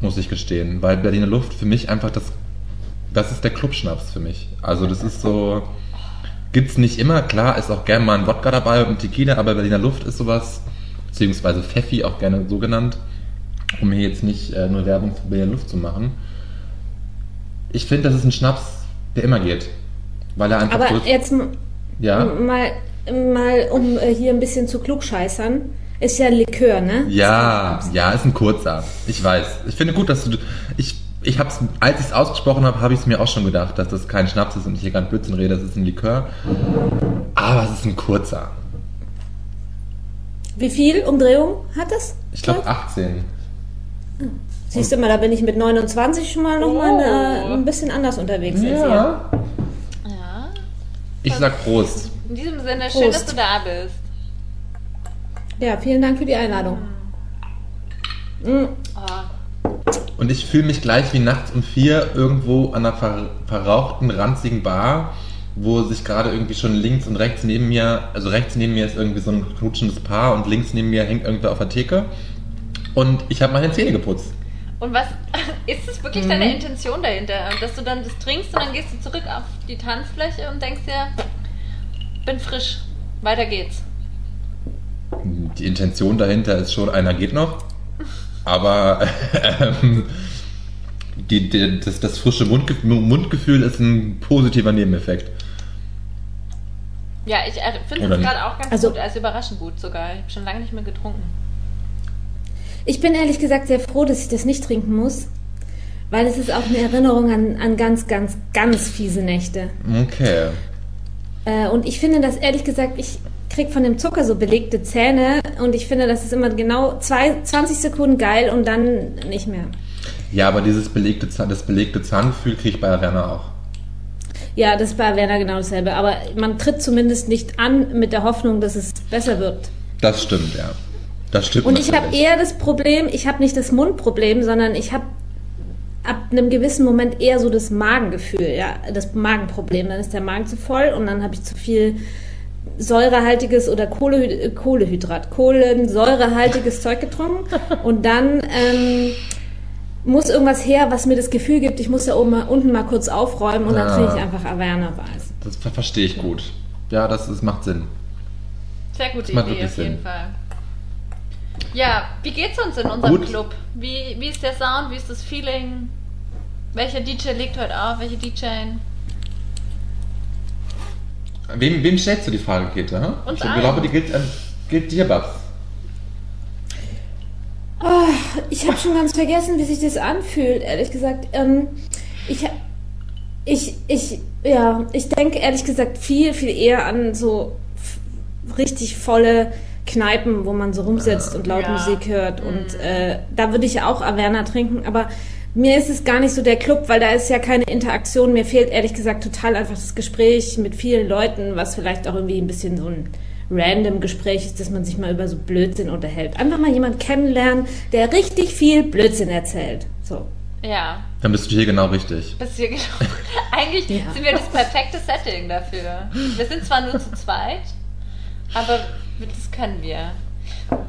muss ich gestehen, weil Berliner Luft für mich einfach das, das ist der Clubschnaps für mich. Also das ist so, gibt's nicht immer, klar, ist auch gerne mal ein Wodka dabei und ein Tequila, aber Berliner Luft ist sowas, beziehungsweise Pfeffi auch gerne so genannt, um hier jetzt nicht äh, nur Werbung für Berliner Luft zu machen. Ich finde, das ist ein Schnaps, der immer geht. Weil er einfach Aber so, jetzt ja, mal, mal, um äh, hier ein bisschen zu klugscheißern, ist ja ein Likör, ne? ja, ja, ist ein kurzer. Ich weiß. Ich finde gut, dass du, ich, ich hab's, als ich es ausgesprochen habe, habe ich es mir auch schon gedacht, dass das kein Schnaps ist und ich hier gerade Blödsinn rede, das ist ein Likör. Aber es ist ein kurzer. Wie viel Umdrehung hat das? Ich glaube 18. Siehst du mal, da bin ich mit 29 schon mal noch mal Oh. äh, ein bisschen anders unterwegs als ihr. Ja. Ja. Ich sag Prost. In diesem Sinne, schön, Prost. dass du da bist. Ja, vielen Dank für die Einladung. Mm, Oh, Und ich fühle mich gleich wie nachts um vier irgendwo an einer ver verrauchten, ranzigen Bar, wo sich gerade irgendwie schon links und rechts neben mir, also rechts neben mir ist irgendwie so ein knutschendes Paar und links neben mir hängt irgendwer auf der Theke. Und ich habe meine Zähne geputzt. Und was [laughs] ist es wirklich deine Intention dahinter? Dass du dann das trinkst und dann gehst du zurück auf die Tanzfläche und denkst dir, bin frisch, weiter geht's. Die Intention dahinter ist schon, einer geht noch. Aber [laughs] ähm, die, die, das, das frische Mundge Mundgefühl ist ein positiver Nebeneffekt. Ja, ich äh, finde es gerade auch ganz Also- gut, als überraschend gut sogar. Ich habe schon lange nicht mehr getrunken. Ich bin ehrlich gesagt sehr froh, dass ich das nicht trinken muss, weil es ist auch eine Erinnerung an, an ganz, ganz, ganz fiese Nächte. Okay. Äh, und ich finde das ehrlich gesagt, ich krieg von dem Zucker so belegte Zähne und ich finde, das ist immer genau zwei, 20 Sekunden geil und dann nicht mehr. Ja, aber dieses belegte, das belegte Zahngefühl kriege ich bei Werner auch. Ja, das ist bei Werner genau dasselbe. Aber man tritt zumindest nicht an mit der Hoffnung, dass es besser wird. Das stimmt, ja. Das stimmt. Und ich habe eher das Problem, ich habe nicht das Mundproblem, sondern ich habe ab einem gewissen Moment eher so das Magengefühl, ja, das Magenproblem. Dann ist der Magen zu voll und dann habe ich zu viel säurehaltiges oder Kohle, äh, Kohlehydrat, Kohlensäurehaltiges Zeug getrunken [laughs] und dann ähm, muss irgendwas her, was mir das Gefühl gibt, ich muss da oben mal, unten mal kurz aufräumen und dann Ah. trinke ich einfach Averna Weiß. Das ver verstehe ich gut. Ja, das, das macht Sinn. Sehr gute macht Idee auf jeden Sinn. Fall. Ja, wie geht's uns in unserem Gut. Club? Wie, wie ist der Sound? Wie ist das Feeling? Welcher DJ legt heute auf? Welche DJ? Wem, wem stellst du die Frage? Uns ich allen. glaube, die gilt, ähm, gilt dir, Babs. Ah, ich habe schon ganz vergessen, wie sich das anfühlt, ehrlich gesagt. Ähm, ich, ich, ich, ja, ich denke ehrlich gesagt viel, viel eher an so richtig volle Kneipen, wo man so rumsitzt und laut Ja. Musik hört. Und äh, da würde ich auch Averna trinken, aber mir ist es gar nicht so der Club, weil da ist ja keine Interaktion. Mir fehlt ehrlich gesagt total einfach das Gespräch mit vielen Leuten, was vielleicht auch irgendwie ein bisschen so ein random Gespräch ist, dass man sich mal über so Blödsinn unterhält. Einfach mal jemanden kennenlernen, der richtig viel Blödsinn erzählt. So. Ja, Dann bist du hier genau richtig. das hier genau. [laughs] Eigentlich Ja. sind wir das perfekte Setting dafür. Wir sind zwar nur zu zweit, aber das können wir.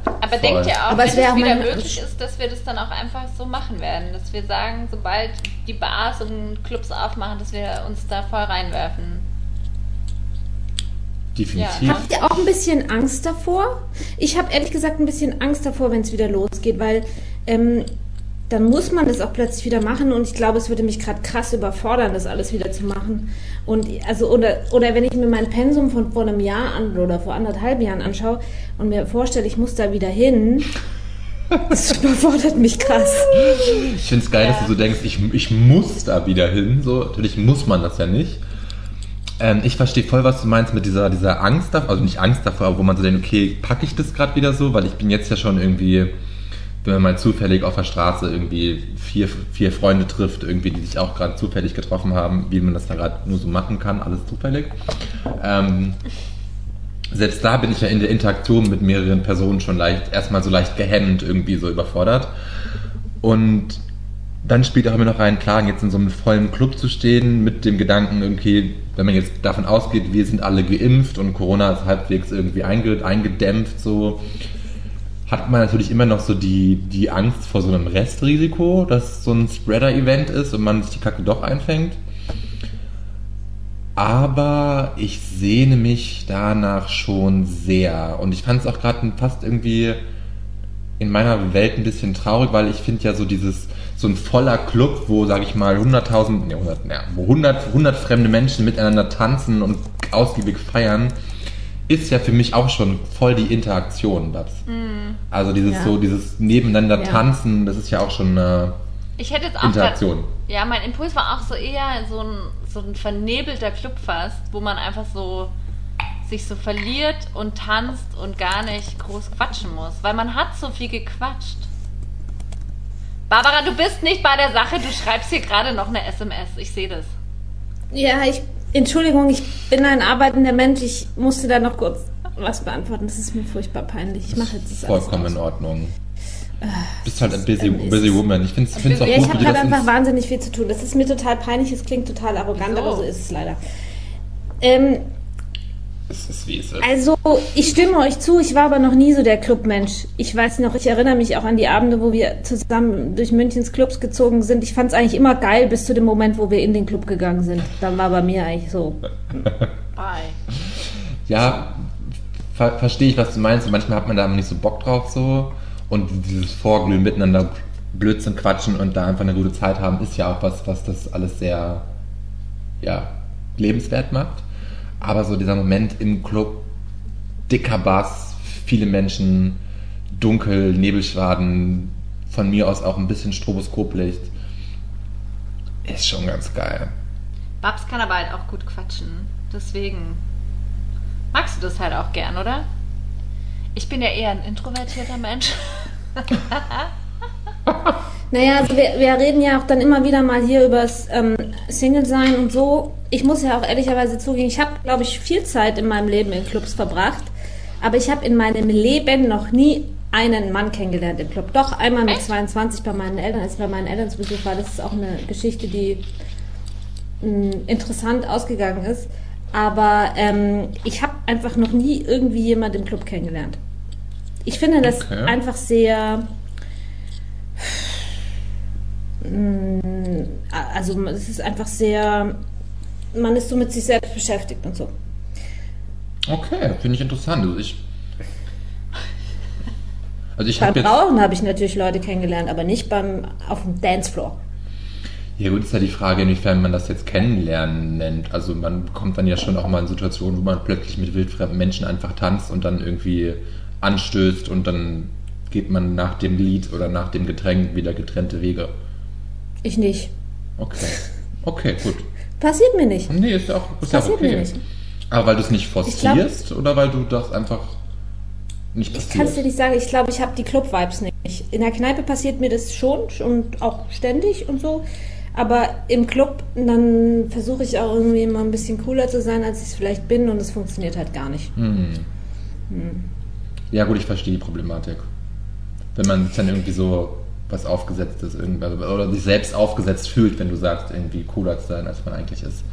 Aber Voll. denkt ihr auch, Aber es wenn es auch wieder möglich ist, dass wir das dann auch einfach so machen werden? Dass wir sagen, sobald die Bars und Clubs aufmachen, dass wir uns da voll reinwerfen. Definitiv. Ja. Habt ihr auch ein bisschen Angst davor? Ich habe ehrlich gesagt ein bisschen Angst davor, wenn es wieder losgeht, weil ähm, dann muss man das auch plötzlich wieder machen und ich glaube, es würde mich gerade krass überfordern, das alles wieder zu machen. Und also oder oder wenn ich mir mein Pensum von vor einem Jahr an oder vor anderthalb Jahren anschaue und mir vorstelle, ich muss da wieder hin, das [laughs] überfordert mich krass. Ich finde es geil, Ja. dass du so denkst, ich, ich muss da wieder hin. So, natürlich muss man das ja nicht. Ähm, ich verstehe voll, was du meinst mit dieser, dieser Angst davor, also nicht Angst davor, aber wo man so denkt, okay, packe ich das gerade wieder so, weil ich bin jetzt ja schon irgendwie, wenn man mal zufällig auf der Straße irgendwie vier, vier Freunde trifft, irgendwie, die sich auch gerade zufällig getroffen haben, wie man das da gerade nur so machen kann, alles zufällig. Ähm, selbst da bin ich ja in der Interaktion mit mehreren Personen schon leicht, erstmal so leicht gehemmt, irgendwie so überfordert. Und dann spielt auch immer noch rein, klar, jetzt in so einem vollen Club zu stehen, mit dem Gedanken, irgendwie, wenn man jetzt davon ausgeht, wir sind alle geimpft und Corona ist halbwegs irgendwie einge eingedämpft, so, hat man natürlich immer noch so die, die Angst vor so einem Restrisiko, dass so ein Spreader-Event ist und man sich die Kacke doch einfängt. Aber ich sehne mich danach schon sehr. Und ich fand es auch gerade fast irgendwie in meiner Welt ein bisschen traurig, weil ich finde ja so dieses, so ein voller Club, wo, sage ich mal, 100.000, ne, 100, ja, wo 100, 100 fremde Menschen miteinander tanzen und ausgiebig feiern, ist ja für mich auch schon voll die Interaktion, Babs. Also dieses Ja. so, dieses nebeneinander Ja. tanzen, das ist ja auch schon eine Ich hätte jetzt auch Interaktion. grad- ja, mein Impuls war auch so eher so ein, so ein vernebelter Club fast, wo man einfach so sich so verliert und tanzt und gar nicht groß quatschen muss, weil man hat so viel gequatscht. Barbara, du bist nicht bei der Sache, du schreibst hier gerade noch eine SMS. Ich sehe das. Ja, ich, Entschuldigung, ich bin ein arbeitender Mensch. Ich musste da noch kurz was beantworten. Das ist mir furchtbar peinlich. Ich mache jetzt das alles vollkommen in. Ordnung. bist halt ein busy, ähm, busy es- woman. Ich finde es auch Ja, gut, ich habe du das einfach wahnsinnig viel zu tun. Das ist mir total peinlich. Es klingt total arrogant, Wieso? aber so ist es leider. Ähm, Es ist wie es ist. Also, ich stimme euch zu, ich war aber noch nie so der Clubmensch. Ich weiß noch, ich erinnere mich auch an die Abende, wo wir zusammen durch Münchens Clubs gezogen sind. Ich fand es eigentlich immer geil, bis zu dem Moment, wo wir in den Club gegangen sind. Dann war bei mir eigentlich so. [laughs] Bye. Ja, ver verstehe ich, was du meinst. Manchmal hat man da nicht so Bock drauf so. Und dieses Vorglühen, miteinander Blödsinn quatschen und da einfach eine gute Zeit haben, ist ja auch was, was das alles sehr, ja, lebenswert macht. Aber so dieser Moment im Club, dicker Bass, viele Menschen, dunkel, Nebelschwaden, von mir aus auch ein bisschen Stroboskoplicht, ist schon ganz geil. Babs kann aber halt auch gut quatschen. Deswegen magst du das halt auch gern, oder? Ich bin ja eher ein introvertierter Mensch. [laughs] Naja, also wir, wir reden ja auch dann immer wieder mal hier über das ähm, Single-Sein und so. Ich muss ja auch ehrlicherweise zugeben, ich habe, glaube ich, viel Zeit in meinem Leben in Clubs verbracht. Aber ich habe in meinem Leben noch nie einen Mann kennengelernt im Club. Doch einmal mit Echt? 22 bei meinen Eltern, als ich bei meinen Eltern zu Besuch war. Das ist auch eine Geschichte, die mh, interessant ausgegangen ist. Aber ähm, ich habe einfach noch nie irgendwie jemand im Club kennengelernt. Ich finde das Okay. einfach sehr. mh, Also es ist einfach sehr. Man ist so mit sich selbst beschäftigt und so. Okay, finde ich interessant. Also ich, also ich Beim habe jetzt. Rauchen habe ich natürlich Leute kennengelernt, aber nicht beim auf dem Dancefloor. Ja gut, ist ja die Frage, inwiefern man das jetzt kennenlernen nennt. Also man kommt dann ja schon auch mal in Situationen, wo man plötzlich mit wildfremden Menschen einfach tanzt und dann irgendwie anstößt und dann geht man nach dem Lied oder nach dem Getränk wieder getrennte Wege. Ich nicht. Okay. Okay, gut. Passiert mir nicht. Nee, ist ja auch, ist ja Passiert okay. mir nicht. Aber weil du es nicht glaub- forcierst oder weil du das einfach nicht Ich passiert? kann es dir nicht sagen, ich glaube, ich habe die Club-Vibes nicht. In der Kneipe passiert mir das schon und auch ständig und so. Aber im Club, dann versuche ich auch irgendwie mal ein bisschen cooler zu sein, als ich es vielleicht bin und es funktioniert halt gar nicht. Hm. Ja gut, ich verstehe die Problematik. Wenn man dann irgendwie so was aufgesetztes irgendwie, also- oder sich selbst aufgesetzt fühlt, wenn du sagst, irgendwie cooler zu sein, als man eigentlich ist.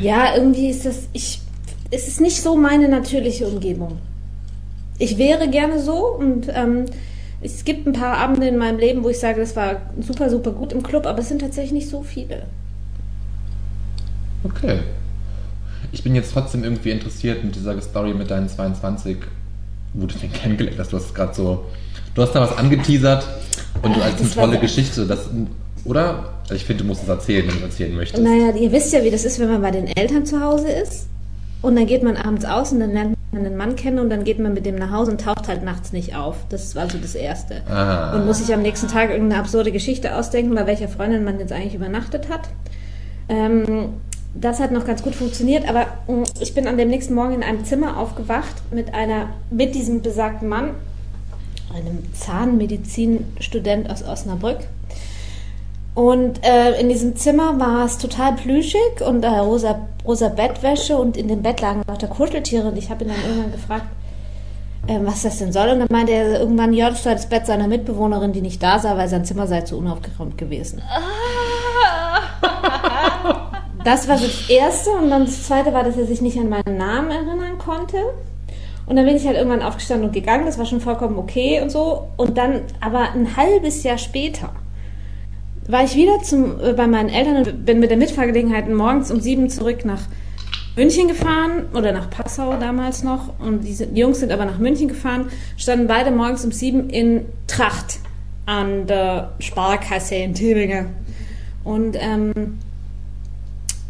Ja, irgendwie ist das, ich, es ist nicht so meine natürliche Umgebung. Ich wäre gerne so und ähm, es gibt ein paar Abende in meinem Leben, wo ich sage, das war super, super gut im Club, aber es sind tatsächlich nicht so viele. Okay. Ich bin jetzt trotzdem irgendwie interessiert mit dieser Story mit deinen 22, wo du den [laughs] kennengelernt hast. Du hast gerade so, du hast da was angeteasert und du als eine tolle Geschichte, das, oder? Also ich finde, du musst es erzählen, wenn du es erzählen möchtest. Naja, ihr wisst ja, wie das ist, wenn man bei den Eltern zu Hause ist. Und dann geht man abends aus und dann lernt man einen Mann kennen und dann geht man mit dem nach Hause und taucht halt nachts nicht auf. Das war so das Erste. Ah. Und muss sich am nächsten Tag irgendeine absurde Geschichte ausdenken, bei welcher Freundin man jetzt eigentlich übernachtet hat. Ähm, das hat noch ganz gut funktioniert, aber mh, ich bin an dem nächsten Morgen in einem Zimmer aufgewacht mit einer, mit diesem besagten Mann, einem Zahnmedizinstudent aus Osnabrück. Und äh, in diesem Zimmer war es total plüschig und äh, rosa, rosa Bettwäsche und in dem Bett lagen lauter Kuscheltiere. Und ich habe ihn dann irgendwann gefragt, äh, was das denn soll. Und dann meinte er irgendwann, ja, das sei das Bett seiner Mitbewohnerin, die nicht da sei, weil sein Zimmer sei zu unaufgeräumt gewesen. Das war so das Erste. Und dann das Zweite war, dass er sich nicht an meinen Namen erinnern konnte. Und dann bin ich halt irgendwann aufgestanden und gegangen. Das war schon vollkommen okay und so. Und dann, aber ein halbes Jahr später, war ich wieder zum, äh, bei meinen Eltern und bin mit der Mitfahrgelegenheit morgens um sieben zurück nach München gefahren oder nach Passau damals noch. Und die, die Jungs sind aber nach München gefahren, standen beide morgens um sieben in Tracht an der Sparkasse in Tübingen. Und ähm,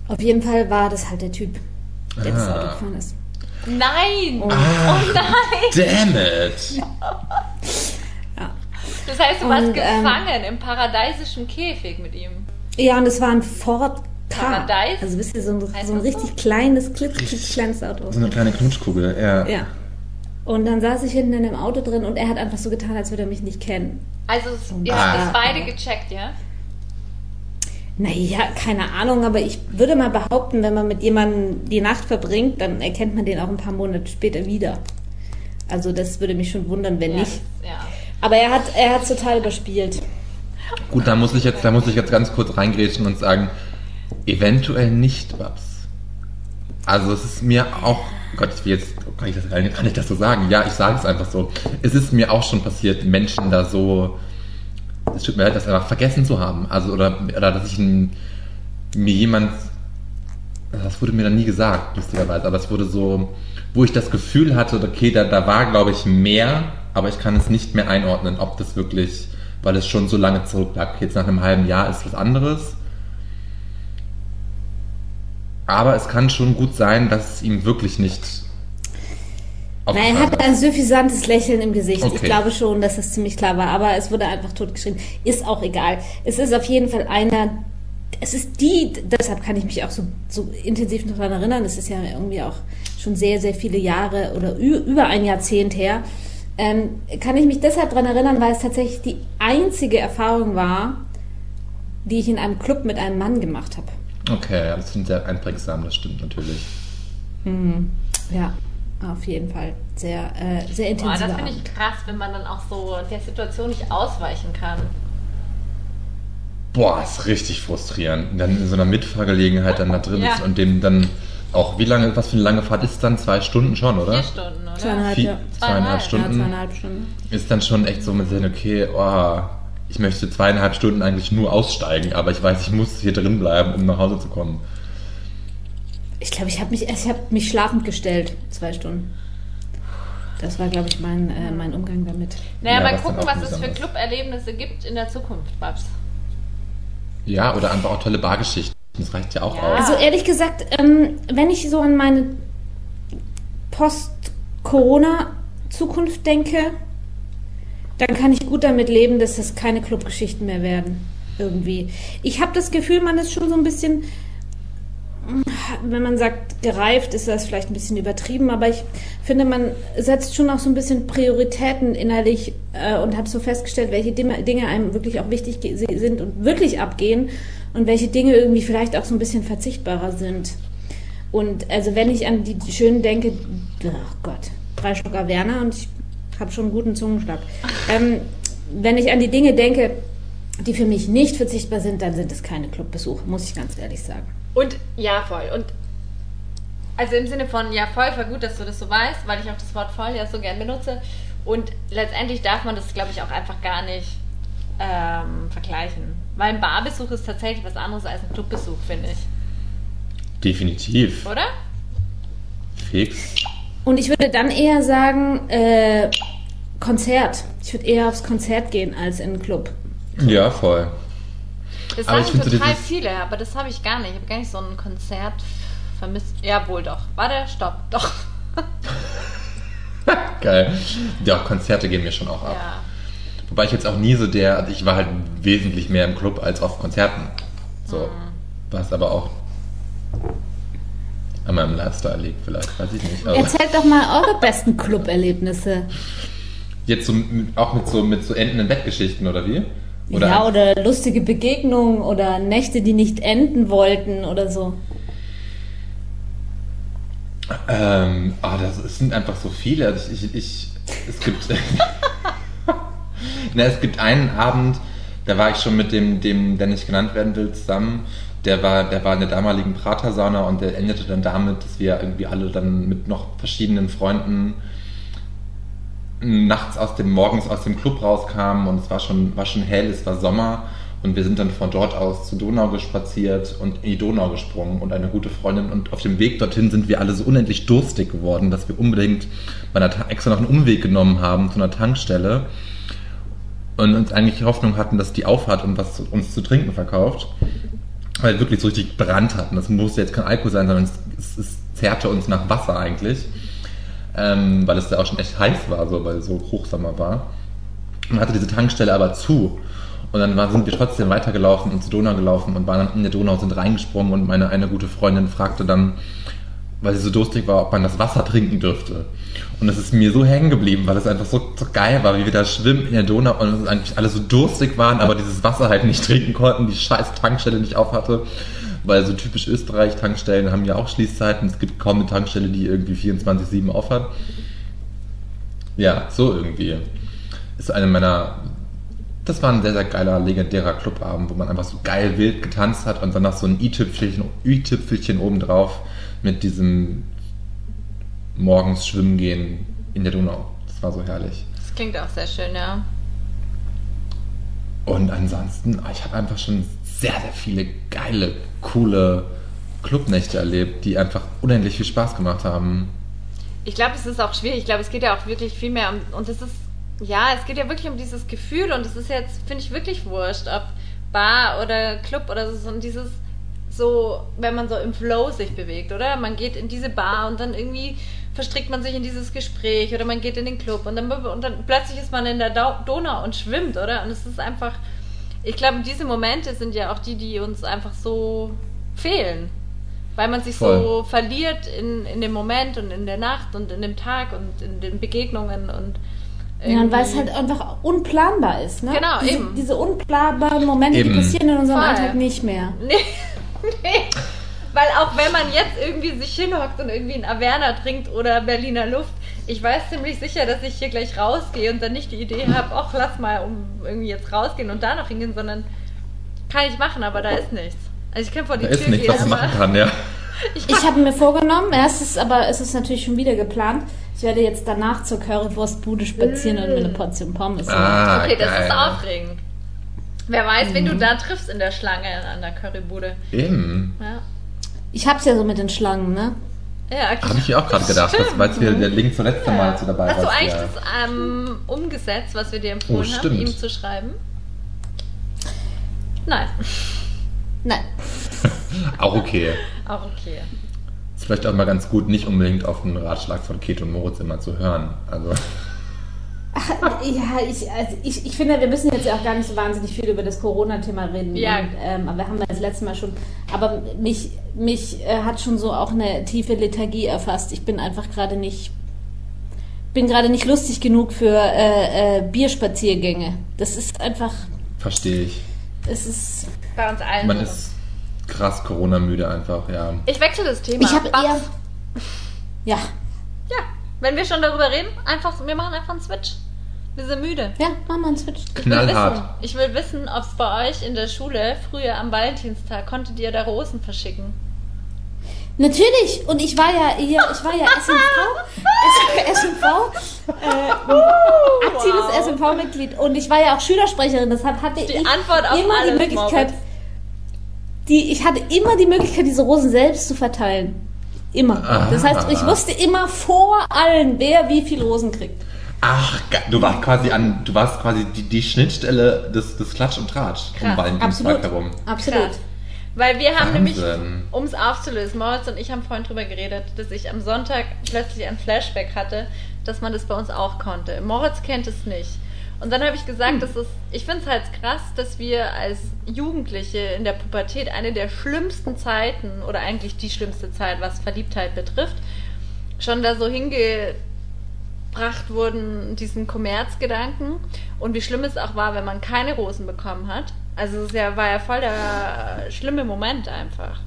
auf jeden Fall war das halt der Typ, der das Ah. Auto gefahren ist. Nein! Und, Oh nein! Damn it! Das heißt, du warst Und, ähm, gefangen im paradiesischen Käfig mit ihm. ja, und es war ein Ford K. Paradise? Also wisst ihr, so ein, so ein das so? richtig kleines, klitzeklitzekleines kleines Auto. So eine kleine Knutschkugel, ja. Ja. Und dann saß ich hinten in dem Auto drin und er hat einfach so getan, als würde er mich nicht kennen. Also, ihr habt Ah. das beide gecheckt, ja? Naja, keine Ahnung, aber ich würde mal behaupten, wenn man mit jemandem die Nacht verbringt, dann erkennt man den auch ein paar Monate später wieder. Also das würde mich schon wundern, wenn Ja, nicht. das- ja. Aber er hat er hat total überspielt. Gut, da muss ich jetzt, da muss ich jetzt ganz kurz reingrätschen und sagen, eventuell nicht was. Also es ist mir auch, Gott, ich will jetzt, kann ich das, kann ich das so sagen? Ja, ich sage es einfach so. Es ist mir auch schon passiert, Menschen da so, es tut mir leid, das einfach vergessen zu haben. Also, oder, oder dass ich ein, mir jemand, das wurde mir dann nie gesagt, lustigerweise, aber es wurde so, wo ich das Gefühl hatte, okay, da, da war, glaube ich, mehr, aber ich kann es nicht mehr einordnen, ob das wirklich, weil es schon so lange zurücklag. Jetzt nach einem halben Jahr ist was anderes. Aber es kann schon gut sein, dass es ihm wirklich nicht Na, er ist. ein suffisantes Lächeln im Gesicht. Ich Okay. glaube schon, dass das ziemlich klar war, aber es wurde einfach totgeschrieben. Ist auch egal. Es ist auf jeden Fall einer. Es ist die, deshalb kann ich mich auch so, so intensiv noch daran erinnern. Es ist ja irgendwie auch schon sehr, sehr viele Jahre oder über ein Jahrzehnt her. Ähm, kann ich mich deshalb daran erinnern, weil es tatsächlich die einzige Erfahrung war, die ich in einem Club mit einem Mann gemacht habe. Okay, das klingt sehr einprägsam, das stimmt natürlich. Ja, auf jeden Fall. Sehr, äh, sehr Boah, intensiv. das finde ich krass, wenn man dann auch so der Situation nicht ausweichen kann. Boah, ist richtig frustrierend. Dann in so einer Mitfahrgelegenheit dann da drin Ja. ist und dem dann auch, wie lange, was für eine lange Fahrt ist dann? Zwei Stunden schon, oder? Vier Stunden, oder? Zweieinhalb, Vier, ja. zweieinhalb Zweieinhalb, Ja, Stunden. zweieinhalb Stunden. Ist dann schon echt so mit sehen, okay, oh, ich möchte zweieinhalb Stunden eigentlich nur aussteigen, aber ich weiß, ich muss hier drin bleiben, um nach Hause zu kommen. Ich glaube, ich habe mich, ich hab mich schlafend gestellt, zwei Stunden. Das war, glaube ich, mein, äh, mein Umgang damit. Naja, Ja, mal gucken, was es für. Club-Erlebnisse gibt in der Zukunft, Babs. Ja, oder einfach auch tolle Bargeschichten. Das reicht ja auch Ja. aus. Also ehrlich gesagt, ähm, wenn ich so an meine Post-Corona-Zukunft denke, dann kann ich gut damit leben, dass es keine Clubgeschichten mehr werden. Irgendwie. Ich habe das Gefühl, man ist schon so ein bisschen, wenn man sagt, gereift, ist das vielleicht ein bisschen übertrieben, aber ich finde, man setzt schon auch so ein bisschen Prioritäten innerlich äh, und hat so festgestellt, welche Dinge einem wirklich auch wichtig sind und wirklich abgehen und welche Dinge irgendwie vielleicht auch so ein bisschen verzichtbarer sind. Und also wenn ich an die schönen denke, oh Gott, drei Schlucker Werner und ich habe schon einen guten Zungenschlag. Ähm, wenn ich an die Dinge denke, die für mich nicht verzichtbar sind, dann sind es keine Clubbesuche, muss ich ganz ehrlich sagen. Und ja, voll. Und also im Sinne von ja, voll, voll gut, dass du das so weißt, weil ich auch das Wort voll ja so gern benutze. Und letztendlich darf man das, glaube ich, auch einfach gar nicht ähm, vergleichen. Weil ein Barbesuch ist tatsächlich was anderes als ein Clubbesuch, finde ich. Definitiv. Oder? Fix. Und ich würde dann eher sagen, äh, Konzert. Ich würde eher aufs Konzert gehen als in den Club. Ja, voll. Das Aber sagen so total dieses- viele, aber das habe ich gar nicht. Ich habe gar nicht so ein Konzert vermisst. Ja, wohl doch. Warte, stopp. Doch. [laughs] Geil. Ja, Konzerte gehen mir schon auch ab. Ja. Wobei ich jetzt auch nie so der, also ich war halt wesentlich mehr im Club als auf Konzerten. So. Mhm. Was aber auch an meinem Lifestyle liegt, vielleicht, weiß ich nicht. Aber Erzählt doch mal eure besten Club-Erlebnisse. jetzt so, auch mit so, mit so endenden Bettgeschichten, oder wie? Oder ja, oder lustige Begegnungen oder Nächte, die nicht enden wollten oder so. Ähm, ah, das es sind einfach so viele. Also ich, ich, ich es gibt, [laughs] Na, es gibt einen Abend, da war ich schon mit dem, dem, der nicht genannt werden will, zusammen. Der war, der war in der damaligen Pratersauna und der endete dann damit, dass wir irgendwie alle dann mit noch verschiedenen Freunden nachts aus dem, morgens aus dem Club rauskamen und es war schon, war schon hell, es war Sommer und wir sind dann von dort aus zur Donau gespaziert und in die Donau gesprungen und eine gute Freundin und auf dem Weg dorthin sind wir alle so unendlich durstig geworden, dass wir unbedingt bei einer, extra noch einen Umweg genommen haben zu einer Tankstelle und uns eigentlich Hoffnung hatten, dass die aufhat und was uns zu trinken verkauft, weil wir wirklich so richtig Brand hatten. Das musste jetzt kein Alkohol sein, sondern es, es, es zerrte uns nach Wasser eigentlich, ähm, weil es da auch schon echt heiß war, so, weil so Hochsommer war. Und hatte diese Tankstelle aber zu. Und dann war, sind wir trotzdem weitergelaufen und zur Donau gelaufen und waren dann in der Donau, sind reingesprungen und meine eine gute Freundin fragte dann, weil sie so durstig war, ob man das Wasser trinken dürfte. Und das ist mir so hängen geblieben, weil es einfach so, so geil war, wie wir da schwimmen in der Donau und es eigentlich alle so durstig waren, aber dieses Wasser halt nicht trinken konnten, die scheiß Tankstelle nicht auf hatte. Weil so typisch Österreich-Tankstellen haben ja auch Schließzeiten. Es gibt kaum eine Tankstelle, die irgendwie 24-7 aufhat. Ja, so irgendwie. Ist eine meiner. Das war ein sehr, sehr geiler, legendärer Clubabend, wo man einfach so geil wild getanzt hat und dann noch so ein i-Tüpfelchen i-Tüpfelchen obendrauf mit diesem morgens schwimmen gehen in der Donau. Das war so herrlich. Das klingt auch sehr schön, ja. Und ansonsten, ah, ich habe einfach schon sehr, sehr viele geile, coole Clubnächte erlebt, die einfach unendlich viel Spaß gemacht haben. Ich glaube, es ist auch schwierig. Ich glaube, es geht ja auch wirklich viel mehr um. Und es ist. Ja, es geht ja wirklich um dieses Gefühl. Und es ist jetzt, finde ich, wirklich wurscht, ob Bar oder Club oder so. Und dieses. So, wenn man so im Flow sich bewegt, oder? Man geht in diese Bar und dann irgendwie verstrickt man sich in dieses Gespräch oder man geht in den Club und dann, und dann plötzlich ist man in der Donau und schwimmt, oder? Und es ist einfach. Ich glaube, diese Momente sind ja auch die, die uns einfach so fehlen. Weil man sich so Voll. verliert in, in dem Moment und in der Nacht und in dem Tag und in den Begegnungen und Ja, und weil es irgendwie- halt einfach unplanbar ist, ne? Genau, diese, eben. Diese unplanbaren Momente, Eben. die passieren in unserem Voll. Alltag nicht mehr. [laughs] Nee, nee. Weil auch wenn man jetzt irgendwie sich hinhockt und irgendwie ein Averna trinkt oder Berliner Luft, ich weiß ziemlich sicher, dass ich hier gleich rausgehe und dann nicht die Idee habe, ach, lass mal um irgendwie jetzt rausgehen und da noch hingehen, sondern kann ich machen, aber da ist nichts. Also ich kann vor die Da ist Tür nichts, gehen, was machen kann, ja. [laughs] Ich habe mir vorgenommen, ja, es ist aber es ist natürlich schon wieder geplant. Ich werde jetzt danach zur Currywurstbude spazieren und mir eine Portion Pommes. Ah, okay, das geil. ist aufregend. Wer weiß, wen Mhm. du da triffst in der Schlange an der Currybude. Eben. Ja, Ich hab's ja so mit den Schlangen, ne? Ja okay. Habe ich mir auch gerade gedacht, weil wir der Link zur letzten Mal zu dabei Hast du eigentlich ja. das ähm, umgesetzt, was wir dir empfohlen Oh, haben, stimmt. ihm zu schreiben? Nein, Nein. [laughs] Auch okay. auch okay. Ist vielleicht auch mal ganz gut, nicht unbedingt auf den Ratschlag von Kate und Moritz immer zu hören. Also, [laughs] Ja, ich, also ich, ich finde, wir müssen jetzt ja auch gar nicht so wahnsinnig viel über das Corona-Thema reden. Ja. Und, ähm, aber wir haben das letzte Mal schon. Aber mich, mich äh, hat schon so auch eine tiefe Lethargie erfasst. Ich bin einfach gerade nicht. Bin gerade nicht lustig genug für äh, äh, Bierspaziergänge. Das ist einfach. verstehe ich. Es ist. Bei uns allen. Man so. ist krass Corona-müde einfach, ja. ich wechsle das Thema. Ich habe eher. Ja, Ja, wenn wir schon darüber reden, einfach, wir machen einfach einen Switch. Wir sind müde. ja, machen wir einen Switch. Ich will Knallhart. wissen, ich will wissen, ob es bei euch in der Schule früher am Valentinstag konntet ihr da Rosen verschicken. Natürlich. Und ich war ja hier, ich war ja [laughs] SMV, SMV, äh, aktives wow. SMV-Mitglied. Und ich war ja auch Schülersprecherin. Deshalb hatte Die ich Antwort auf immer alles, die Möglichkeit, Moritz. die, ich hatte immer die Möglichkeit, diese Rosen selbst zu verteilen. Immer. Ah. Das heißt, ich wusste immer vor allen, wer wie viel Rosen kriegt. Ach, du warst quasi an, du warst quasi die, die Schnittstelle des, des Klatsch und Tratsch um Krass, Valentinstag Absolut. herum. Absolut. Krass. Weil wir haben nämlich, Wahnsinn. um es aufzulösen, Moritz und ich haben vorhin drüber geredet, dass ich am Sonntag plötzlich ein Flashback hatte, dass man das bei uns auch konnte. Moritz kennt es nicht. Und dann habe ich gesagt, dass es, ich finde es halt krass, dass wir als Jugendliche in der Pubertät eine der schlimmsten Zeiten oder eigentlich die schlimmste Zeit, was Verliebtheit betrifft, schon da so hingebracht beigebracht wurden, diesen Kommerzgedanken und wie schlimm es auch war, wenn man keine Rosen bekommen hat. Also es ja, war ja voll der schlimme Moment einfach.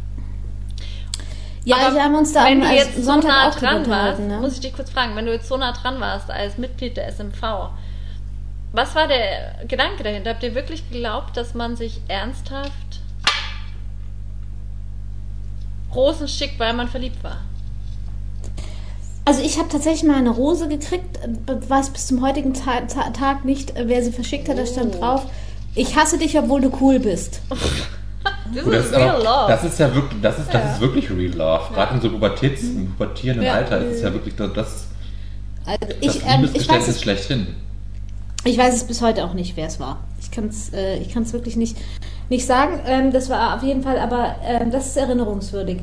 Ja, Aber wir haben uns da wenn du jetzt so nah dran warst, ne? muss ich dich kurz fragen, wenn du jetzt so nah dran warst als Mitglied der SMV, was war der Gedanke dahinter? Habt ihr wirklich geglaubt, dass man sich ernsthaft Rosen schickt, weil man verliebt war? Also ich habe tatsächlich mal eine Rose gekriegt, äh, weiß bis zum heutigen Ta Ta Tag nicht, äh, wer sie verschickt hat, da stand Oh. drauf, ich hasse dich, obwohl du cool bist. [laughs] Das Gut, das, ist ist real aber, love. das ist ja wirklich, das ist, das ist wirklich Real Love. Gerade in so Pubertäts, im pubertierenden Ja. Alter ist es ja wirklich das, das, Also das ich, ähm, ich, weiß es, schlechthin. ich weiß es bis heute auch nicht, wer es war. Ich kann es äh, ich kann's wirklich nicht, nicht sagen. Ähm, das war auf jeden Fall, aber ähm, das ist erinnerungswürdig.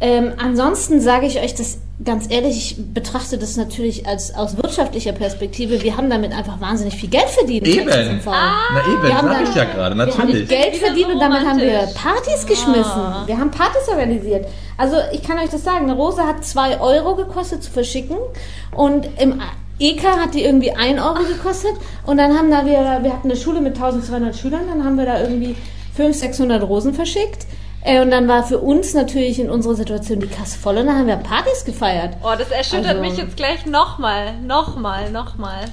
Ähm, ansonsten sage ich euch das ganz ehrlich, ich betrachte das natürlich als aus wirtschaftlicher Perspektive. Wir haben damit einfach wahnsinnig viel Geld verdient. Eben. SMV. Na eben, Wir haben ich ja gerade, Wir haben natürlich. Geld verdient und damit haben wir. Partys geschmissen. Ah. Wir haben Partys organisiert. Also ich kann euch das sagen, eine Rose hat 2 Euro gekostet zu verschicken und im EK hat die irgendwie 1 Euro gekostet und dann haben da wir, wir hatten eine Schule mit 1200 Schülern, dann haben wir da irgendwie 500, 600 Rosen verschickt. Äh, Und dann war für uns natürlich in unserer Situation die Kasse voll und dann haben wir Partys gefeiert. Oh, das erschüttert Also- mich jetzt gleich nochmal, nochmal, nochmal.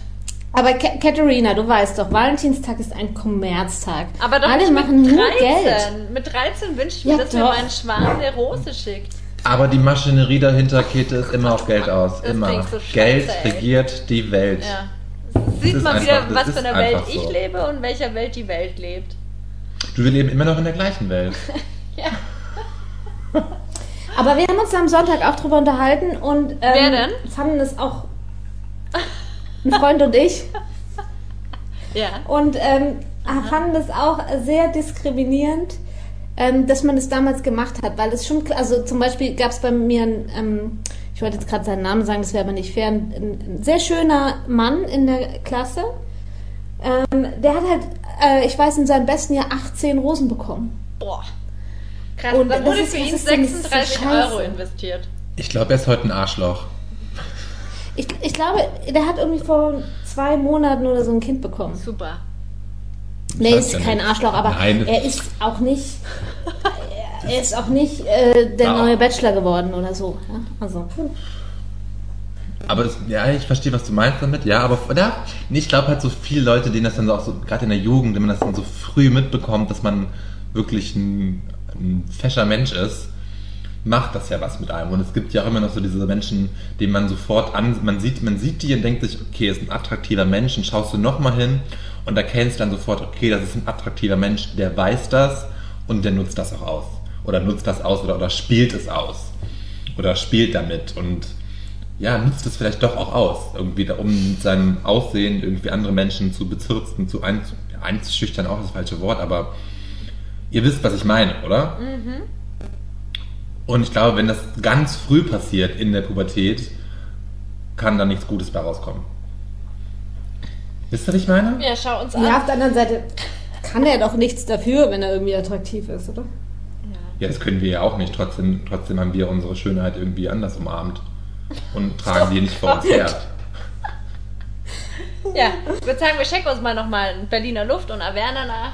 Aber Ka- Katharina, du weißt doch, Valentinstag ist ein Kommerztag. Aber doch Alle nicht machen mit nur 13. Geld. Mit 13 wünsche ich mir, Ja, dass mir doch. mein Schwarm eine Rose schickt. Aber die Maschinerie dahinter, Käthe, ist immer auf Geld aus. Das immer. klingt so scheiße, Geld ey. regiert die Welt. Ja. Sieht ist man wieder, was für eine Welt einfach ich so. lebe und welcher Welt die Welt lebt. Du, wir leben immer noch in der gleichen Welt. [laughs] Ja. Aber wir haben uns am Sonntag auch drüber unterhalten und ähm, Wer denn? fanden es auch ein Freund und ich Ja. und ähm, fanden es auch sehr diskriminierend, ähm, dass man es damals gemacht hat, weil es schon, also zum Beispiel gab es bei mir einen, ähm, ich wollte jetzt gerade seinen Namen sagen, das wäre aber nicht fair, ein, ein sehr schöner Mann in der Klasse. Ähm, der hat halt, äh, ich weiß, in seinem besten Jahr 18 Rosen bekommen. Boah. Krass, Und dann wurde für ihn ist denn das für 36 Scheiße? Euro investiert. Ich glaube, er ist heute ein Arschloch. Ich, ich glaube, der hat irgendwie vor zwei Monaten oder so ein Kind bekommen. Super. Nee, ist ja kein nicht. Arschloch, aber Nein. er ist auch nicht. [laughs] Er ist auch nicht äh, der Ja. neue Bachelor geworden oder so. Ja? Also, Aber es, ja, ich verstehe, was du meinst damit. Ja, aber ja, nee, ich glaube halt so viele Leute, denen das dann so auch so, gerade in der Jugend, wenn man das dann so früh mitbekommt, dass man wirklich ein, ein fescher Mensch ist, macht das ja was mit einem. Und es gibt ja auch immer noch so diese Menschen, denen man sofort an, man sieht, man sieht die und denkt sich, okay, ist ein attraktiver Mensch und schaust du nochmal hin und erkennst dann sofort, okay, das ist ein attraktiver Mensch, der weiß das und der nutzt das auch aus. Oder nutzt das aus oder, oder spielt es aus. Oder spielt damit und ja, nutzt es vielleicht doch auch aus, irgendwie, um mit seinem Aussehen irgendwie andere Menschen zu bezirzen, zu einzuschüchtern, auch das falsche Wort, aber ihr wisst, was ich meine, oder? Und ich glaube, wenn das ganz früh passiert in der Pubertät, kann da nichts Gutes bei rauskommen. Wisst ihr, was ich meine? Ja, schau uns an. ja, auf der anderen Seite kann er doch nichts dafür, wenn er irgendwie attraktiv ist, oder? Ja, das können wir ja auch nicht. Trotzdem, trotzdem haben wir unsere Schönheit irgendwie anders umarmt und tragen die nicht vor uns her. Ja, ich würde sagen, wir checken uns mal nochmal in Berliner Luft und Averna nach.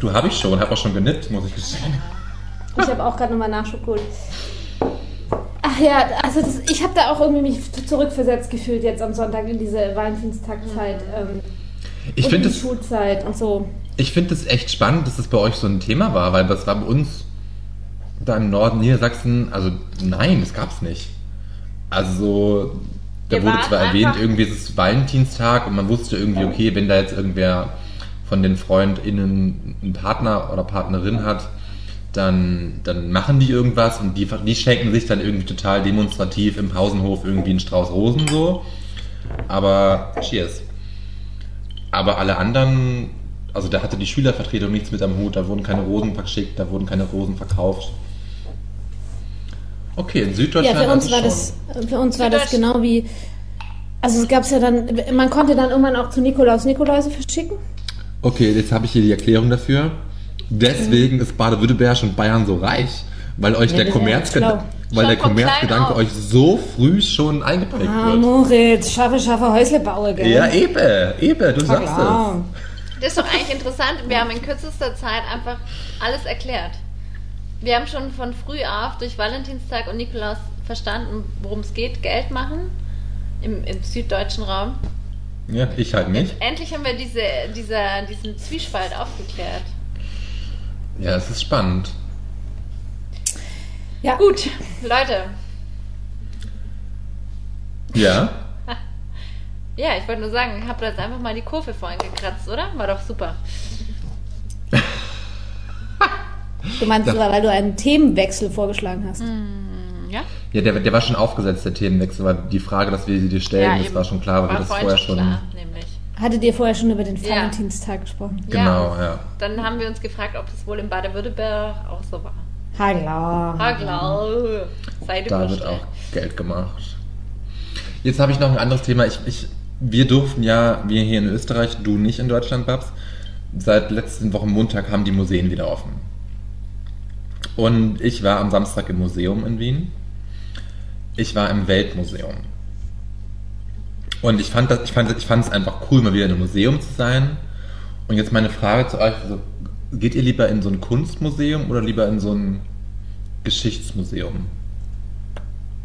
Du habe ich schon, habe auch schon genippt, muss ich gestehen. Ich habe auch gerade nochmal Nachschub geholt. Ach ja, also das, ich habe da auch irgendwie mich zurückversetzt gefühlt jetzt am Sonntag in diese Valentinstagzeit ähm, Ich und finde die es Schulzeit und so. Ich finde es echt spannend, dass das bei euch so ein Thema war, weil das war bei uns da im Norden Niedersachsen, also nein, das gab es nicht. Also, da Wir wurde zwar erwähnt, irgendwie ist es Valentinstag und man wusste irgendwie, okay, wenn da jetzt irgendwer von den FreundInnen einen Partner oder Partnerin hat, dann, dann machen die irgendwas und die, die schenken sich dann irgendwie total demonstrativ im Pausenhof irgendwie einen Strauß Rosen so. Aber cheers. Aber alle anderen, also da hatte die Schülervertretung nichts mit am Hut, da wurden keine Rosen verschickt, da wurden keine Rosen verkauft. Okay, in Ja, Süddeutschland. für uns also war schon. das, für uns war das genau wie, also es gab es ja dann, man konnte dann irgendwann auch zu Nikolaus Nikoläuse verschicken. Okay, jetzt habe ich hier die Erklärung dafür. Deswegen ist Baden-Württemberg und Bayern so reich, Weil euch Ja, der Kommerzgedanke, weil der Kommerzgedanke euch so früh schon eingeprägt Ah, wird. Moritz, schaffe, schaffe, Häusle baue, gell? Ja, Ebe, Ebe, du sagst klar. Das ist doch eigentlich interessant. Wir haben in kürzester Zeit einfach alles erklärt. Wir haben schon von früh auf durch Valentinstag und Nikolaus verstanden, worum es geht, Geld machen im, im süddeutschen Raum. Ja, ich halt nicht. Endlich haben wir diese, dieser, diesen Zwiespalt aufgeklärt. Ja, es ist spannend. Ja. Gut, Leute. Ja, [laughs] Ja, ich wollte nur sagen, ich habe jetzt einfach mal die Kurve vorhin gekratzt, oder? War doch super. [laughs] Du meinst sogar, weil du einen Themenwechsel vorgeschlagen hast. Ja? Ja der, der war schon aufgesetzt, der Themenwechsel, weil die Frage, dass wir sie dir stellen, das eben. war schon klar, weil wir das vorher schon. klar, nämlich. Hattet ihr vorher schon über den Ja. Valentinstag gesprochen? Genau, ja. Dann haben wir uns gefragt, ob das wohl in Baden-Württemberg auch so war. Ha, klar. Ah, klar. Sei Da wird auch Geld gemacht. Jetzt habe ich noch ein anderes Thema. Ich, ich, wir durften ja, wir hier in Österreich, du nicht in Deutschland, Babs, seit letzten Wochen Montag haben die Museen wieder offen. Und ich war am Samstag im Museum in Wien. Ich war im Weltmuseum. Und ich fand das, ich fand, ich fand es einfach cool, mal wieder in einem Museum zu sein. Und jetzt meine Frage zu euch: also, Geht ihr lieber in so ein Kunstmuseum oder lieber in so ein Geschichtsmuseum?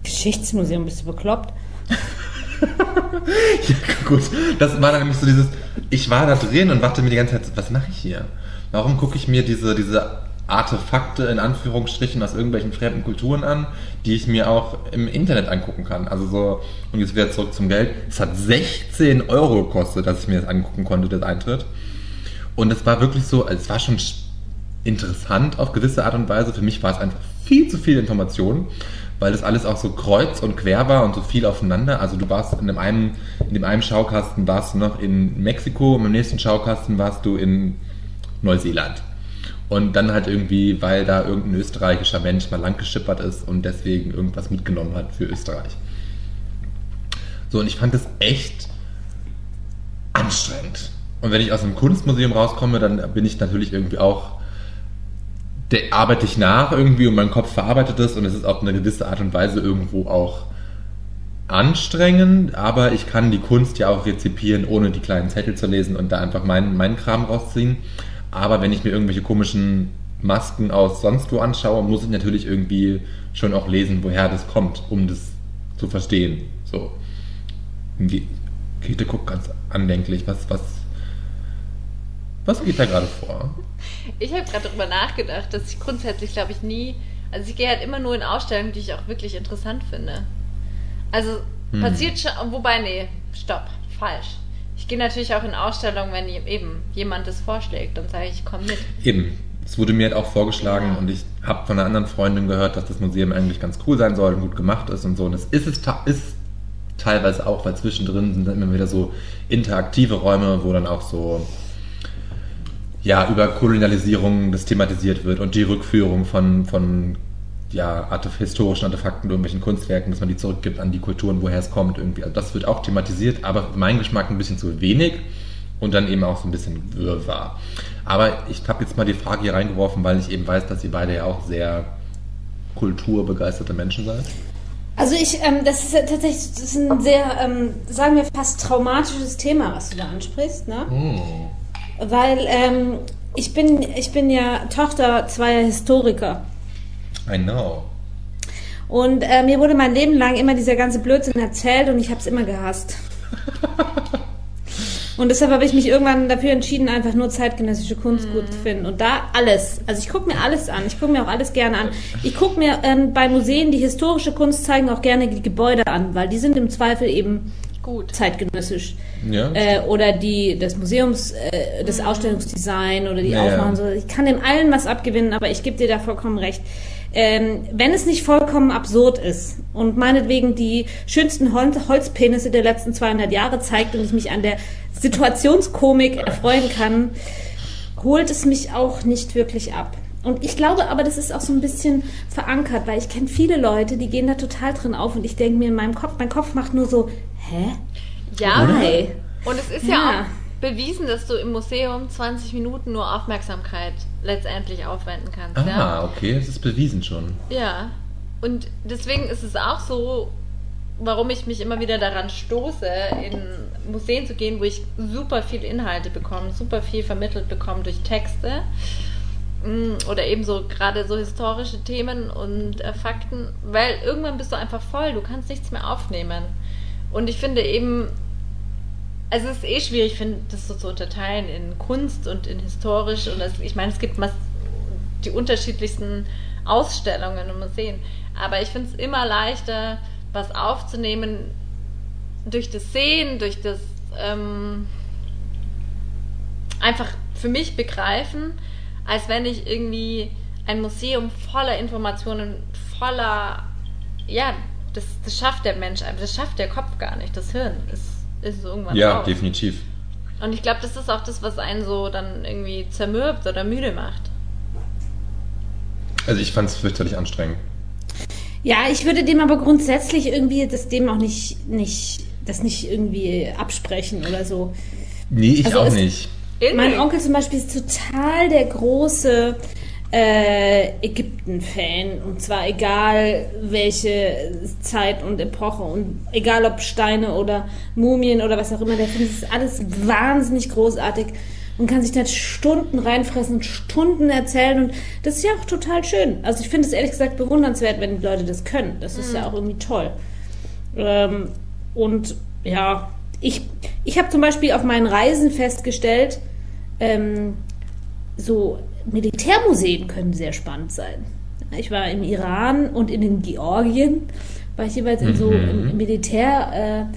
Geschichtsmuseum, bist du bekloppt? [laughs] Ja, gut. Das war dann nämlich so dieses, ich war da drin und dachte mir die ganze Zeit, was mache ich hier? Warum gucke ich mir diese, diese Artefakte in Anführungsstrichen aus irgendwelchen fremden Kulturen an, die ich mir auch im Internet angucken kann? Also so, und jetzt wieder zurück zum Geld. Es hat 16 Euro gekostet, dass ich mir das angucken konnte, das Eintritt. Und es war wirklich so, also es war schon sch- interessant auf gewisse Art und Weise. Für mich war es einfach viel zu viel Information, weil das alles auch so kreuz und quer war und so viel aufeinander. Also du warst in dem einen, in dem einen Schaukasten warst du noch in Mexiko und im nächsten Schaukasten warst du in Neuseeland. Und dann halt irgendwie, weil da irgendein österreichischer Mensch mal lang geschippert ist und deswegen irgendwas mitgenommen hat für Österreich. So, und ich fand das echt anstrengend. Und wenn ich aus einem Kunstmuseum rauskomme, dann bin ich natürlich irgendwie auch, der arbeite ich nach irgendwie und mein Kopf verarbeitet es und es ist auf eine gewisse Art und Weise irgendwo auch anstrengend, aber ich kann die Kunst ja auch rezipieren, ohne die kleinen Zettel zu lesen und da einfach meinen, meinen Kram rausziehen. Aber wenn ich mir irgendwelche komischen Masken aus sonst wo anschaue, muss ich natürlich irgendwie schon auch lesen, woher das kommt, um das zu verstehen. So. Käthe guckt ganz andenklich. Was, was, was geht da gerade vor? Ich habe gerade darüber nachgedacht, dass ich grundsätzlich, glaube ich, nie. Also ich gehe halt immer nur in Ausstellungen, die ich auch wirklich interessant finde. Also Hm. passiert schon. Wobei, nee, stopp, falsch. Ich gehe natürlich auch in Ausstellungen, wenn eben jemand das vorschlägt, dann sage ich, ich komme mit. Eben. Es wurde mir halt auch vorgeschlagen und ich habe von einer anderen Freundin gehört, dass das Museum eigentlich ganz cool sein soll und gut gemacht ist und so. Und es ist es ist teilweise auch, weil zwischendrin sind dann immer wieder so interaktive Räume, wo dann auch so ja, über Kolonialisierung das thematisiert wird und die Rückführung von, von ja, historischen Artefakten, irgendwelchen Kunstwerken, dass man die zurückgibt an die Kulturen, woher es kommt irgendwie. Also das wird auch thematisiert, aber meinen Geschmack ein bisschen zu wenig und dann eben auch so ein bisschen Wirrwarr. Aber ich habe jetzt mal die Frage hier reingeworfen, weil ich eben weiß, dass ihr beide ja auch sehr kulturbegeisterte Menschen seid. Also ich, ähm, das ist ja tatsächlich das ist ein sehr, ähm, sagen wir fast traumatisches Thema, was du da ansprichst, ne? Weil ähm, ich bin, ich bin ja Tochter zweier Historiker. I know. Und äh, mir wurde mein Leben lang immer dieser ganze Blödsinn erzählt und ich habe es immer gehasst. [laughs] Und deshalb habe ich mich irgendwann dafür entschieden, einfach nur zeitgenössische Kunst gut zu finden. Und da alles. Also ich gucke mir alles an. Ich gucke mir auch alles gerne an. Ich gucke mir ähm, bei Museen, die historische Kunst zeigen, auch gerne die Gebäude an, weil die sind im Zweifel eben Gut. zeitgenössisch. Ja? Äh, oder die des Museums, äh, das Ausstellungsdesign oder die ja. Aufnahmen. So. Ich kann dem allen was abgewinnen, aber ich gebe dir da vollkommen recht. Ähm, wenn es nicht vollkommen absurd ist und meinetwegen die schönsten Hol Holzpenisse der letzten 200 Jahre zeigt und ich mich an der Situationskomik erfreuen kann, holt es mich auch nicht wirklich ab. Und ich glaube aber, das ist auch so ein bisschen verankert, weil ich kenne viele Leute, die gehen da total drin auf und ich denke mir in meinem Kopf, mein Kopf macht nur so, hä? Ja. Why? Und es ist ja, Ja. auch bewiesen, dass du im Museum 20 Minuten nur Aufmerksamkeit letztendlich aufwenden kannst. Ah, ja? okay, das ist bewiesen schon. ja. Und deswegen ist es auch so, warum ich mich immer wieder daran stoße, in Museen zu gehen, wo ich super viel Inhalte bekomme, super viel vermittelt bekomme durch Texte mm, oder eben so gerade so historische Themen und äh, Fakten, weil irgendwann bist du einfach voll, du kannst nichts mehr aufnehmen. Und ich finde eben, also es ist eh schwierig, finde das so zu unterteilen in Kunst und in historisch. Und das, ich meine, es gibt die unterschiedlichsten Ausstellungen und Museen. Aber ich finde es immer leichter, was aufzunehmen durch das Sehen, durch das ähm, einfach für mich begreifen, als wenn ich irgendwie ein Museum voller Informationen, voller, ja, das, das schafft der Mensch das schafft der Kopf gar nicht, das Hirn ist, ist irgendwann Ja, raus. definitiv. Und ich glaube, das ist auch das, was einen so dann irgendwie zermürbt oder müde macht. Also ich fand es fürchterlich anstrengend. Ja, ich würde dem aber grundsätzlich irgendwie das dem auch nicht, nicht, das nicht irgendwie absprechen oder so. Nee, ich Also auch es- nicht. Mein Onkel zum Beispiel ist total der große äh, Ägypten-Fan. Und zwar egal welche Zeit und Epoche und egal ob Steine oder Mumien oder was auch immer, der findet das alles wahnsinnig großartig und kann sich da Stunden reinfressen und Stunden erzählen. Und das ist ja auch total schön. Also ich finde es ehrlich gesagt bewundernswert, wenn die Leute das können. Das ist ja auch irgendwie toll. Ähm, und ja, ich, ich habe zum Beispiel auf meinen Reisen festgestellt, ähm, so Militärmuseen können sehr spannend sein. Ich war im Iran und in den Georgien, war ich jeweils in so Mhm. Militärmuseen,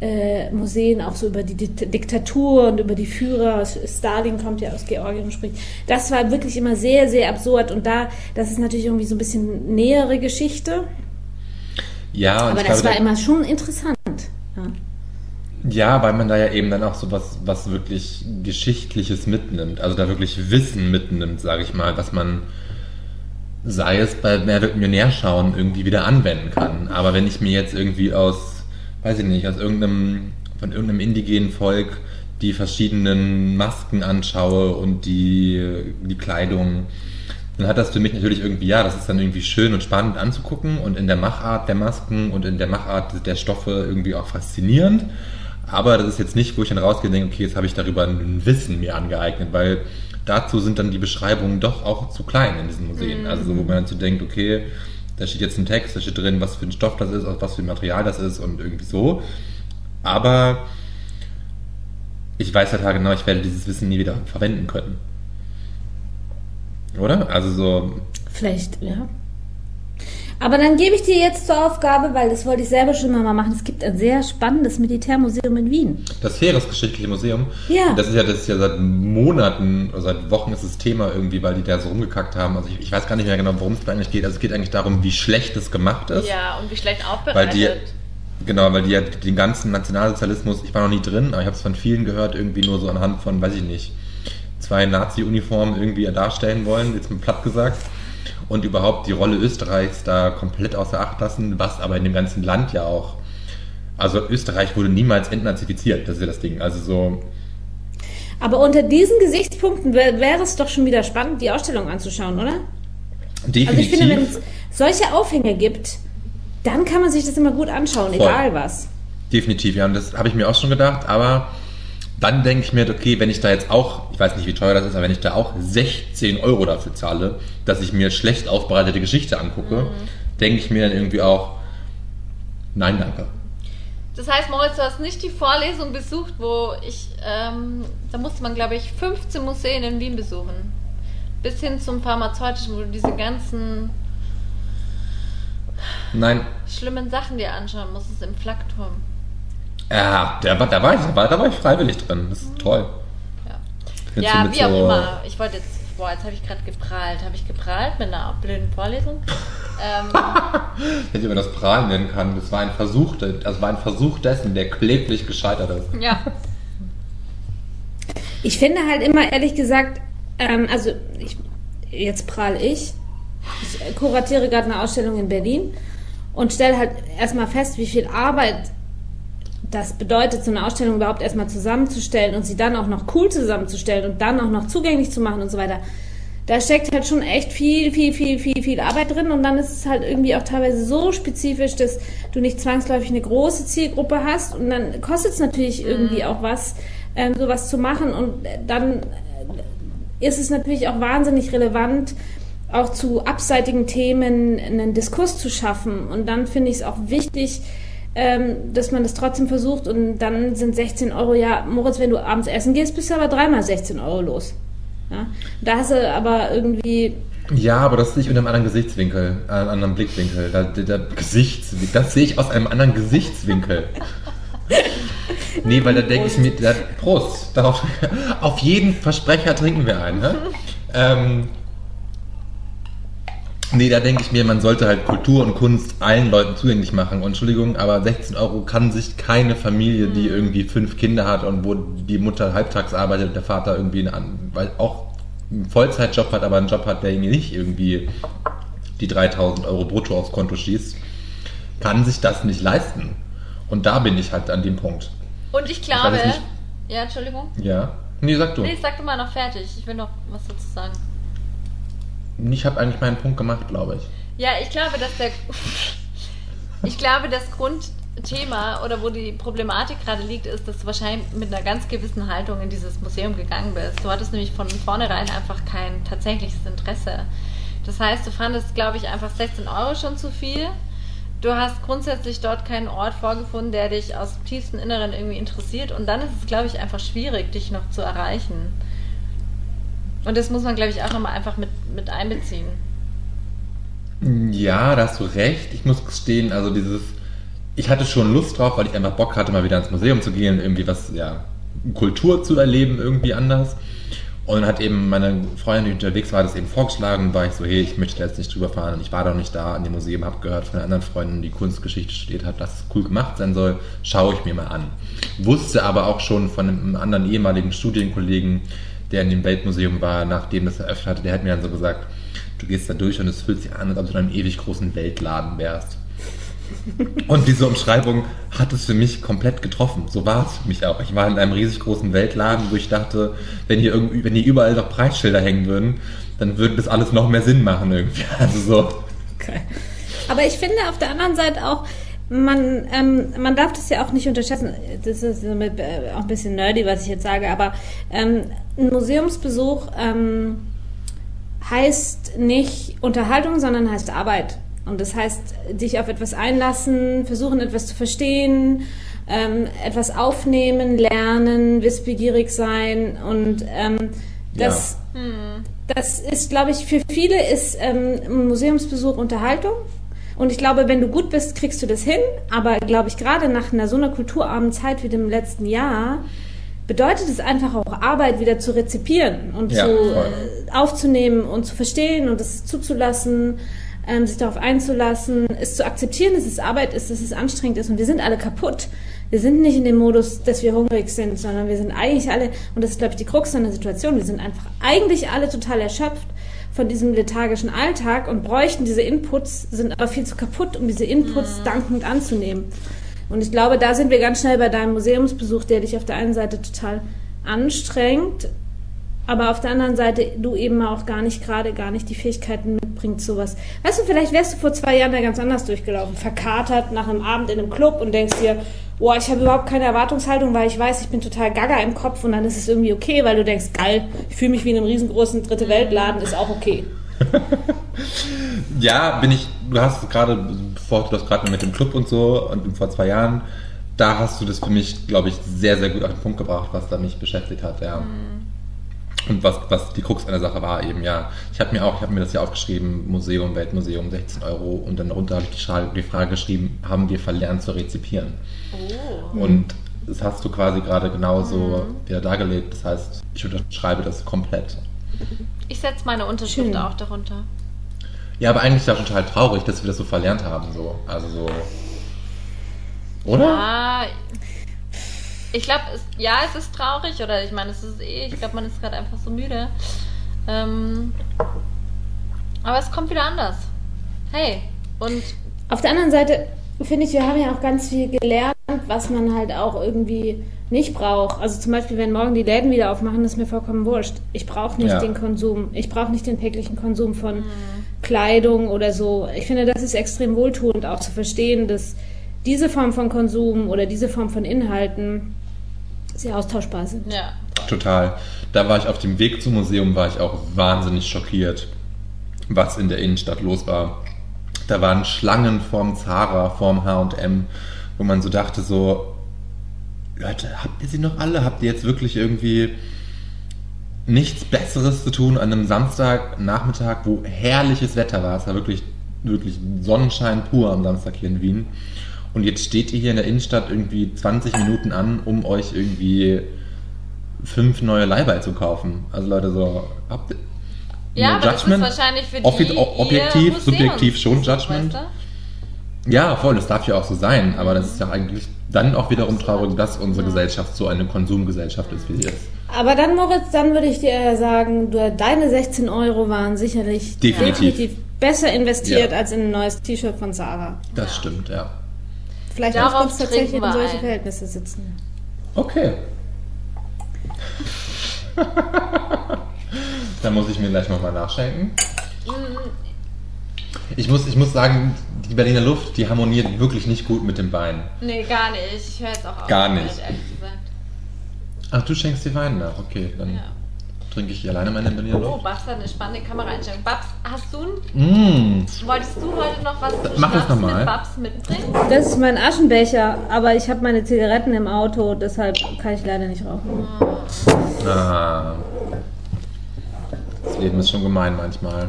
äh, äh, auch so über die Dik- Diktatur und über die Führer. Stalin kommt ja aus Georgien und spricht. Das war wirklich immer sehr, sehr absurd. Und da, das ist natürlich irgendwie so ein bisschen nähere Geschichte. Ja, Aber das glaube, war immer schon interessant. Ja. Ja, weil man da ja eben dann auch so was, was wirklich Geschichtliches mitnimmt. Also da wirklich Wissen mitnimmt, sage ich mal, was man, sei es bei Wer wird Millionär schauen, irgendwie wieder anwenden kann. Aber wenn ich mir jetzt irgendwie aus, weiß ich nicht, aus irgendeinem, von irgendeinem indigenen Volk die verschiedenen Masken anschaue und die, die Kleidung, dann hat das für mich natürlich irgendwie, ja, das ist dann irgendwie schön und spannend anzugucken und in der Machart der Masken und in der Machart der Stoffe irgendwie auch faszinierend. Aber das ist jetzt nicht, wo ich dann rausgehe und denke, okay, jetzt habe ich darüber ein Wissen mir angeeignet, weil dazu sind dann die Beschreibungen doch auch zu klein in diesen Museen. Also so, wo man dann so denkt, okay, da steht jetzt ein Text, da steht drin, was für ein Stoff das ist, aus was für ein Material das ist und irgendwie so. Aber ich weiß halt genau, ich werde dieses Wissen nie wieder verwenden können. Oder? Also so, Vielleicht, ja. Aber dann gebe ich dir jetzt zur Aufgabe, weil das wollte ich selber schon mal machen. Es gibt ein sehr spannendes Militärmuseum in Wien. Das Heeresgeschichtliche Museum. Ja. Das ist ja, das ist ja seit Monaten oder seit Wochen ist das Thema irgendwie, weil die da so rumgekackt haben. Also ich, ich weiß gar nicht mehr genau, worum es da eigentlich geht. Also es geht eigentlich darum, wie schlecht es gemacht ist. Ja, und wie schlecht Weil aufbereitet. die, genau, weil die ja den ganzen Nationalsozialismus, ich war noch nie drin, aber ich habe es von vielen gehört, irgendwie nur so anhand von, weiß ich nicht, zwei Nazi-Uniformen irgendwie darstellen wollen, jetzt mal platt gesagt. Und überhaupt die Rolle Österreichs da komplett außer Acht lassen, was aber in dem ganzen Land ja auch. Also Österreich wurde niemals entnazifiziert, das ist ja das Ding. Also so, Aber unter diesen Gesichtspunkten wär- wäre es doch schon wieder spannend, die Ausstellung anzuschauen, oder? definitiv. Also ich finde, wenn es solche Aufhänge gibt, dann kann man sich das immer gut anschauen, Voll. egal was. Definitiv, ja, und das habe ich mir auch schon gedacht, aber dann denke ich mir, okay, wenn ich da jetzt auch, ich weiß nicht, wie teuer das ist, aber wenn ich da auch 16 Euro dafür zahle, dass ich mir schlecht aufbereitete Geschichte angucke, denke ich mir dann irgendwie auch, nein, danke. Das heißt, Moritz, du hast nicht die Vorlesung besucht, wo ich, ähm, da musste man, glaube ich, 15 Museen in Wien besuchen. Bis hin zum Pharmazeutischen, wo du diese ganzen Nein, schlimmen Sachen dir anschauen musstest im Flakturm. Ja, da, war- da, war ich, da, war, da war ich freiwillig drin, das ist toll. Ja, ja so wie auch so- immer. Ich wollte jetzt, boah, jetzt habe ich gerade geprahlt. Habe ich geprahlt mit einer blöden Vorlesung? [laughs] ähm, Wenn man das Prahlen nennen kann, das war ein Versuch, das war ein Versuch dessen, der kläglich gescheitert ist. ja. Ich finde halt immer, ehrlich gesagt, ähm, also ich, jetzt prahl ich. Ich kuratiere gerade eine Ausstellung in Berlin und stelle halt erstmal fest, wie viel Arbeit das bedeutet, so eine Ausstellung überhaupt erstmal zusammenzustellen und sie dann auch noch cool zusammenzustellen und dann auch noch zugänglich zu machen und so weiter. Da steckt halt schon echt viel, viel, viel, viel, viel Arbeit drin und dann ist es halt irgendwie auch teilweise so spezifisch, dass du nicht zwangsläufig eine große Zielgruppe hast und dann kostet es natürlich irgendwie auch was, ähm, sowas zu machen und dann ist es natürlich auch wahnsinnig relevant, auch zu abseitigen Themen einen Diskurs zu schaffen. Und dann finde ich es auch wichtig, ähm, dass man das trotzdem versucht. Und dann sind 16 Euro, ja, Moritz, wenn du abends essen gehst, bist du aber dreimal 16 Euro los. Ja? Da hast du aber irgendwie. Ja, aber das sehe ich unter einem anderen Gesichtswinkel, äh, einem anderen Blickwinkel. Da, da, Gesichts, das sehe ich aus einem anderen Gesichtswinkel. [laughs] nee, weil da denke ich mir, da, Prost, darauf, [laughs] auf jeden Versprecher trinken wir einen. Ne? Ähm, Nee, da denke ich mir, man sollte halt Kultur und Kunst allen Leuten zugänglich machen. Und Entschuldigung, aber 16 Euro kann sich keine Familie, die irgendwie fünf Kinder hat und wo die Mutter halbtags arbeitet, der Vater irgendwie einen, weil auch einen Vollzeitjob hat, aber einen Job hat, der ihm nicht irgendwie die 3000 Euro brutto aufs Konto schießt, kann sich das nicht leisten. Und da bin ich halt an dem Punkt. Und ich glaube. ja, Entschuldigung. Ja. Nee, sag du. Nee, sag du mal noch fertig. Ich will noch was dazu sagen. Ich habe eigentlich meinen Punkt gemacht, glaube ich. Ja, ich glaube, dass der. [laughs] ich glaube, das Grundthema oder wo die Problematik gerade liegt, ist, dass du wahrscheinlich mit einer ganz gewissen Haltung in dieses Museum gegangen bist. Du hattest nämlich von vornherein einfach kein tatsächliches Interesse. Das heißt, du fandest, glaube ich, einfach 16 Euro schon zu viel. Du hast grundsätzlich dort keinen Ort vorgefunden, der dich aus dem tiefsten Inneren irgendwie interessiert. Und dann ist es, glaube ich, einfach schwierig, dich noch zu erreichen. Und das muss man, glaube ich, auch nochmal einfach mit, mit einbeziehen. Ja, da hast du recht. Ich muss gestehen, also dieses, ich hatte schon Lust drauf, weil ich einfach Bock hatte, mal wieder ins Museum zu gehen, irgendwie was, ja, Kultur zu erleben, irgendwie anders. Und dann hat eben meine Freundin, die unterwegs war, das eben vorgeschlagen, war ich so, hey, ich möchte da jetzt nicht drüber fahren. Und ich war doch nicht da in dem Museum, habe gehört von einer anderen Freundin, die Kunstgeschichte studiert hat, dass es cool gemacht sein soll, schaue ich mir mal an. Wusste aber auch schon von einem anderen ehemaligen Studienkollegen, der in dem Weltmuseum war, nachdem das eröffnet hatte, der hat mir dann so gesagt, du gehst da durch und es fühlt sich an, als ob du in einem ewig großen Weltladen wärst. Und diese Umschreibung hat es für mich komplett getroffen. So war es für mich auch. Ich war in einem riesig großen Weltladen, wo ich dachte, wenn hier, irgendwie, wenn hier überall noch Preisschilder hängen würden, dann würde das alles noch mehr Sinn machen irgendwie. [laughs] Also so. Okay. Aber ich finde auf der anderen Seite auch, man, ähm, man darf das ja auch nicht unterschätzen. Das ist äh, auch ein bisschen nerdy, was ich jetzt sage, aber ähm, ein Museumsbesuch ähm, heißt nicht Unterhaltung, sondern heißt Arbeit. Und das heißt, dich auf etwas einlassen, versuchen etwas zu verstehen, ähm, etwas aufnehmen, lernen, wissbegierig sein und ähm, das, ja. das ist, glaube ich, für viele ist ähm, ein Museumsbesuch Unterhaltung und ich glaube, wenn du gut bist, kriegst du das hin. Aber glaube ich, gerade nach einer so einer kulturarmen Zeit wie dem letzten Jahr, bedeutet es einfach auch Arbeit wieder zu rezipieren und ja, zu, äh, aufzunehmen und zu verstehen und es zuzulassen, ähm, sich darauf einzulassen, es zu akzeptieren, dass es Arbeit ist, dass es anstrengend ist und wir sind alle kaputt. Wir sind nicht in dem Modus, dass wir hungrig sind, sondern wir sind eigentlich alle, und das ist, glaube ich, die Krux an der Situation, wir sind einfach eigentlich alle total erschöpft von diesem lethargischen Alltag und bräuchten diese Inputs, sind aber viel zu kaputt, um diese Inputs mhm. dankend anzunehmen. Und ich glaube, da sind wir ganz schnell bei deinem Museumsbesuch, der dich auf der einen Seite total anstrengt, aber auf der anderen Seite du eben auch gar nicht gerade gar nicht die Fähigkeiten mitbringst, sowas. Weißt du, vielleicht wärst du vor zwei Jahren da ganz anders durchgelaufen, verkatert nach einem Abend in einem Club und denkst dir, oh, ich habe überhaupt keine Erwartungshaltung, weil ich weiß, ich bin total gaga im Kopf und dann ist es irgendwie okay, weil du denkst, geil, ich fühle mich wie in einem riesengroßen dritte Weltladen, ist auch okay. [laughs] ja, bin ich, du hast gerade, bevor du das gerade mit dem Club und so und vor zwei Jahren, da hast du das für mich, glaube ich, sehr, sehr gut auf den Punkt gebracht, was da mich beschäftigt hat, ja. Mhm. Und was, was die Krux an der Sache war eben, ja. Ich habe mir auch, ich habe mir das ja aufgeschrieben, Museum, Weltmuseum, 16 Euro und dann darunter habe ich die Frage, die Frage geschrieben, haben wir verlernt zu rezipieren? Oh. Und das hast du quasi gerade genauso mhm. wieder dargelegt. Das heißt, ich unterschreibe das komplett. Ich setze meine Unterschrift Schön. auch darunter. Ja, aber eigentlich ist das total traurig, dass wir das so verlernt haben. So. Also so. Oder? Ja, ich glaube, ja, es ist traurig oder ich meine, es ist eh, ich glaube, man ist gerade einfach so müde. Ähm, aber es kommt wieder anders. Hey, und. Auf der anderen Seite finde ich, wir haben ja auch ganz viel gelernt was man halt auch irgendwie nicht braucht. Also zum Beispiel, wenn morgen die Läden wieder aufmachen, ist mir vollkommen wurscht. Ich brauche nicht Ja. den Konsum. Ich brauche nicht den täglichen Konsum von Kleidung oder so. Ich finde, das ist extrem wohltuend auch zu verstehen, dass diese Form von Konsum oder diese Form von Inhalten sehr austauschbar sind. Ja. Total. Da war ich auf dem Weg zum Museum, war ich auch wahnsinnig schockiert, was in der Innenstadt los war. Da waren Schlangen vorm Zara, vorm H&M, wo man so dachte so, Leute, habt ihr sie noch alle? Habt ihr jetzt wirklich irgendwie nichts Besseres zu tun an einem Samstagnachmittag, wo herrliches Wetter war? Es war wirklich, wirklich Sonnenschein pur am Samstag hier in Wien. Und jetzt steht ihr hier in der Innenstadt irgendwie 20 Minuten an, um euch irgendwie fünf neue Leihball zu kaufen. Also Leute, so habt ihr Ja, no aber das ist wahrscheinlich für die Offi- objektiv, subjektiv schon Judgment. weißt Ja, voll, das darf ja auch so sein, aber das ist ja eigentlich dann auch wiederum traurig, dass unsere Gesellschaft so eine Konsumgesellschaft ist, wie sie ist. Aber dann, Moritz, dann würde ich dir sagen, du, deine 16 Euro waren sicherlich Definitiv. besser investiert Ja. als in ein neues T-Shirt von Sarah. Das stimmt, ja. Vielleicht darf uns tatsächlich in solche ein. Verhältnisse sitzen. Okay. [laughs] da muss ich mir gleich nochmal nachschenken. Ich muss, ich muss sagen, die Berliner Luft, die harmoniert wirklich nicht gut mit dem Wein. Nee, gar nicht. Ich höre jetzt auch auf. Gar damit, nicht. Ehrlich gesagt. Ach, du schenkst dir Wein nach. Okay, dann Ja. trinke ich hier alleine meine Berliner Oh, Luft. Babs hat eine spannende Kameraeinstellung. Babs, hast du, Mmh. wolltest du heute noch was zu Mach es Schnaps nochmal. mit Babs mitbringen? Das ist mein Aschenbecher, aber ich habe meine Zigaretten im Auto, deshalb kann ich leider nicht rauchen. Ah. Das Leben ist schon gemein manchmal.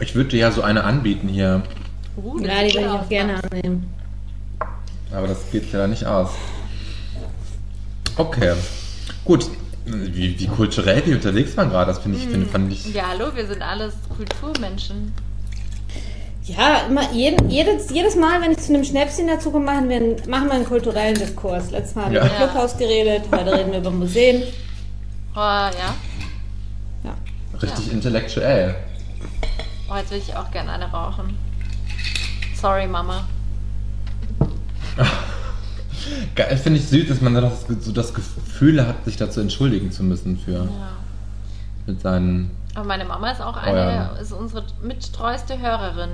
Ich würde dir ja so eine anbieten hier, Uh, Ja, die würde ich auch gerne annehmen. aber das geht leider nicht aus. Okay, gut. Wie, wie kulturell wir unterwegs waren gerade, das finde ich, finde, fand ich. Ja, hallo, wir sind alles Kulturmenschen. Ja, immer, jeden, jedes, jedes Mal, wenn ich zu einem Schnäpschen dazu komme, machen wir, einen, machen wir einen kulturellen Diskurs. Letztes Mal haben wir Ja. über Clubhaus geredet, heute reden wir über Museen. Oh, ja. Ja. Richtig intellektuell. Oh, jetzt will ich auch gerne eine rauchen. Sorry, Mama. [laughs] Geil, finde ich süß, dass man das, so das Gefühl hat, sich dazu entschuldigen zu müssen für Ja. mit seinen. Aber meine Mama ist auch eine, ja. ist unsere mittreueste Hörerin.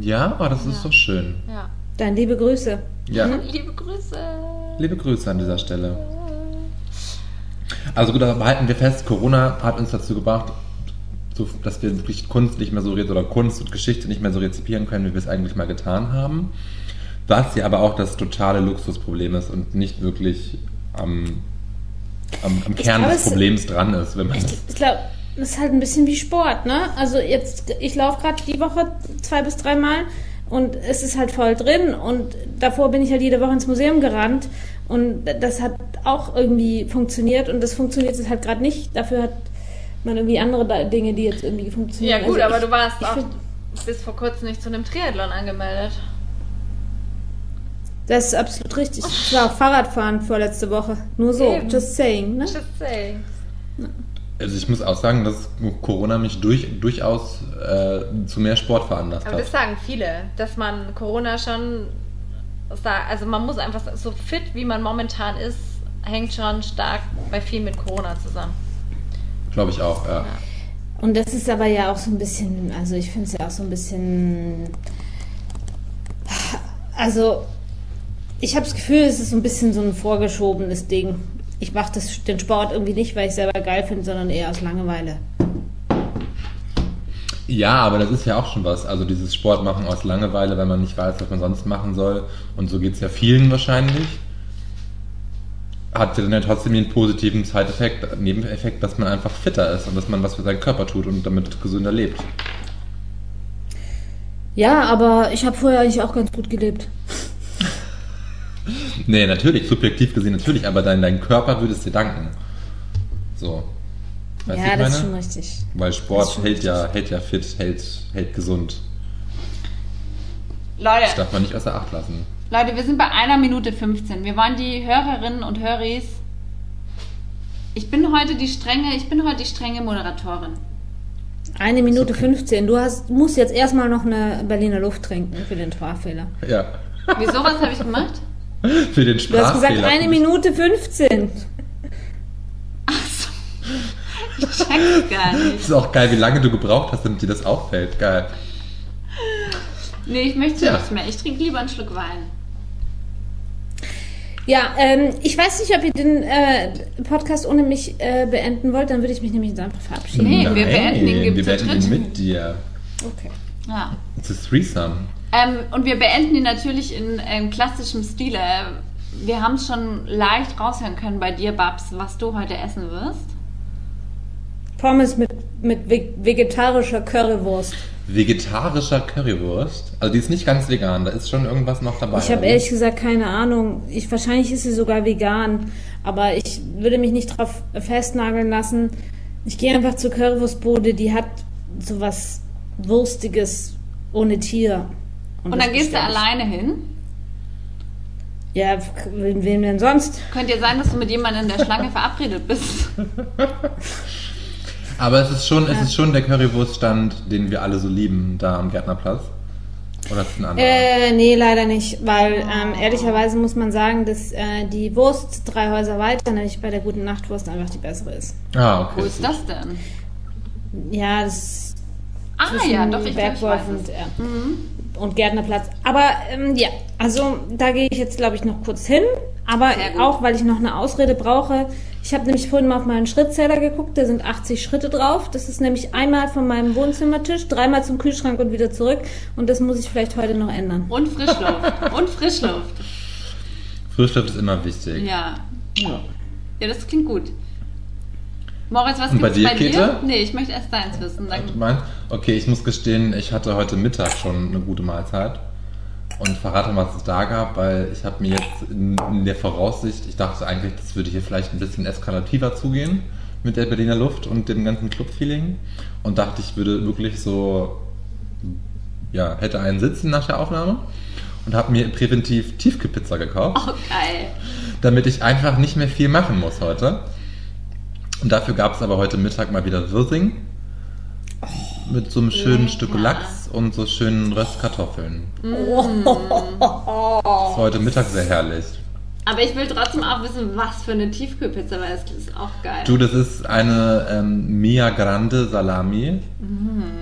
Ja, oh, das ist Ja. so schön. Ja. Dann liebe Grüße. Ja, [laughs] Liebe Grüße. liebe Grüße an dieser Stelle. Also gut, aber halten wir fest, Corona hat uns dazu gebracht, so, dass wir Kunst nicht mehr so oder Kunst und Geschichte nicht mehr so rezipieren können, wie wir es eigentlich mal getan haben. Was ja aber auch das totale Luxusproblem ist und nicht wirklich am, am, am Kern glaube, des es- Problems dran ist, wenn man Ich, ich glaube, das ist halt ein bisschen wie Sport, ne? Also jetzt, ich laufe gerade die Woche zwei bis dreimal und es ist halt voll drin und davor bin ich halt jede Woche ins Museum gerannt und das hat auch irgendwie funktioniert und das funktioniert jetzt halt gerade nicht. Dafür hat man irgendwie andere Dinge, die jetzt irgendwie Ja, funktionieren. gut, Also aber ich- du warst auch find- bis vor kurzem nicht zu einem Triathlon angemeldet. Das ist absolut richtig. Ich war auch Fahrradfahren vorletzte Woche. Nur so, Eben. just saying, ne? Just saying. Also ich muss auch sagen, dass Corona mich durch, durchaus äh, zu mehr Sport veranlasst Aber das hat. sagen viele, dass man Corona schon, also man muss einfach so fit, wie man momentan ist, hängt schon stark bei viel mit Corona zusammen. Glaube ich auch, ja. Und das ist aber ja auch so ein bisschen, also ich finde es ja auch so ein bisschen, also ich habe das Gefühl, es ist so ein bisschen so ein vorgeschobenes Ding. Ich mache den Sport irgendwie nicht, weil ich selber geil finde, sondern eher aus Langeweile. Ja, aber das ist ja auch schon was. Also dieses Sport machen aus Langeweile, wenn man nicht weiß, was man sonst machen soll. Und so geht es ja vielen wahrscheinlich. Hat ja dann ja trotzdem den positiven Side-Effekt, Nebeneffekt, dass man einfach fitter ist und dass man was für seinen Körper tut und damit gesünder lebt. Ja, aber ich habe vorher eigentlich auch ganz gut gelebt. [laughs] Nee, natürlich, subjektiv gesehen natürlich, aber dein, dein Körper würde es dir danken. So. Weißt ja, ich das ist schon richtig. Weil Das Sport hält ja, hält ja fit, hält, hält gesund. Das Leute, darf man nicht außer Acht lassen. Leute, wir sind bei einer Minute 15. Wir wollen die Hörerinnen und Höris. Ich bin heute die strenge, ich bin heute die strenge Moderatorin. Eine Minute 15. Du hast, musst jetzt erstmal noch eine Berliner Luft trinken für den Sprachfehler. Ja. Wieso, was habe ich gemacht? [laughs] Für den Du hast gesagt Sprachfehler. eine Minute 15. Ich check's gar Das nicht. ist auch geil, wie lange du gebraucht hast, damit dir das auffällt. Geil. Nee, ich möchte Ja. nichts mehr. Ich trinke lieber einen Schluck Wein. Ja, ähm, ich weiß nicht, ob ihr den äh, Podcast ohne mich äh, beenden wollt, dann würde ich mich nämlich jetzt einfach verabschieden. Nee, wir beenden ihn wir beenden ihn mit dir. Okay. Ja. It's a threesome. Ähm, und wir beenden ihn natürlich in ähm, klassischem Stile. Wir haben es schon leicht raushören können bei dir, Babs, was du heute essen wirst. Pommes mit, mit ve- vegetarischer Currywurst. Vegetarischer Currywurst. Also die ist nicht ganz vegan, da ist schon irgendwas noch dabei. Ich habe ehrlich gesagt keine Ahnung. Ich, wahrscheinlich ist sie sogar vegan, aber ich würde mich nicht drauf festnageln lassen. Ich gehe einfach zur Currywurstbude, die hat sowas Wurstiges ohne Tier. Und, das dann gehst du alleine hin. Ja, wen, wen denn sonst? Könnte ja sein, dass du mit jemandem in der Schlange verabredet bist. [laughs] Aber es ist schon, es ist schon der Currywurststand, den wir alle so lieben, da am Gärtnerplatz. Oder ist es ein anderer? Äh, nee, leider nicht, weil ähm, ehrlicherweise muss man sagen, dass äh, die Wurst drei Häuser weiter, nämlich bei der guten Nachtwurst, einfach die bessere ist. ah, okay. Wo ist das denn? Ja, das ist Ah zwischen ja, doch, ich, glaub, ich Bergwolf weiß und, es. ja, und Gärtnerplatz. Aber ähm, ja, also da gehe ich jetzt, glaube ich, noch kurz hin. Aber auch, weil ich noch eine Ausrede brauche. Ich habe nämlich vorhin mal auf meinen Schrittzähler geguckt, da sind 80 Schritte drauf. Das ist nämlich einmal von meinem Wohnzimmertisch, dreimal zum Kühlschrank und wieder zurück. Und das muss ich vielleicht heute noch ändern. Und Frischluft. Und Frischluft. Frischluft ist immer wichtig. Ja. Ja, das klingt gut. Moritz, was Und bei gibt's dir, bei dir? Käthe? Nee, ich möchte erst deins wissen. Du Dann, meinst? Okay, ich muss gestehen, ich hatte heute Mittag schon eine gute Mahlzeit. Und verrate mal, was es da gab, weil ich habe mir jetzt in, in der Voraussicht, ich dachte eigentlich, das würde hier vielleicht ein bisschen eskalativer zugehen mit der Berliner Luft und dem ganzen Club-Feeling. Und dachte, ich würde wirklich so, ja, hätte einen Sitzen nach der Aufnahme und habe mir präventiv Tiefkühlpizza gekauft oh, geil. damit ich einfach nicht mehr viel machen muss heute. Und dafür gab es aber heute Mittag mal wieder Wirsing. Mit so einem schönen lecker. Stück Lachs und so schönen Röstkartoffeln. Das [laughs] war heute Mittag sehr herrlich. Aber ich will trotzdem auch wissen, was für eine Tiefkühlpizza, weil es ist auch geil. Du, das ist eine ähm, Mia Grande Salami.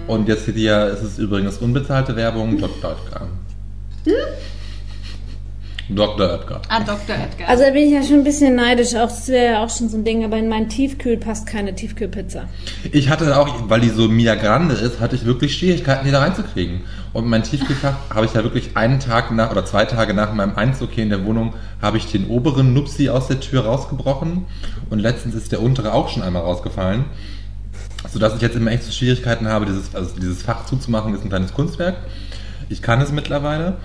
Und jetzt hier ist es übrigens unbezahlte Werbung, Dr. Oetker. Dr. Oetker. ah, Dr. Edgar. Also da bin ich ja schon ein bisschen neidisch. Auch das wäre ja auch schon so ein Ding. Aber in meinen Tiefkühl passt keine Tiefkühlpizza. Ich hatte auch, weil die so Mia Grande ist, hatte ich wirklich Schwierigkeiten, die da reinzukriegen. Und mein Tiefkühlfach [laughs] habe ich ja wirklich einen Tag nach oder zwei Tage nach meinem Einzug hier in der Wohnung, habe ich den oberen Nupsi aus der Tür rausgebrochen. Und letztens ist der untere auch schon einmal rausgefallen. Sodass ich jetzt immer echt so Schwierigkeiten habe, dieses, also dieses Fach zuzumachen, ist ein kleines Kunstwerk. Ich kann es mittlerweile.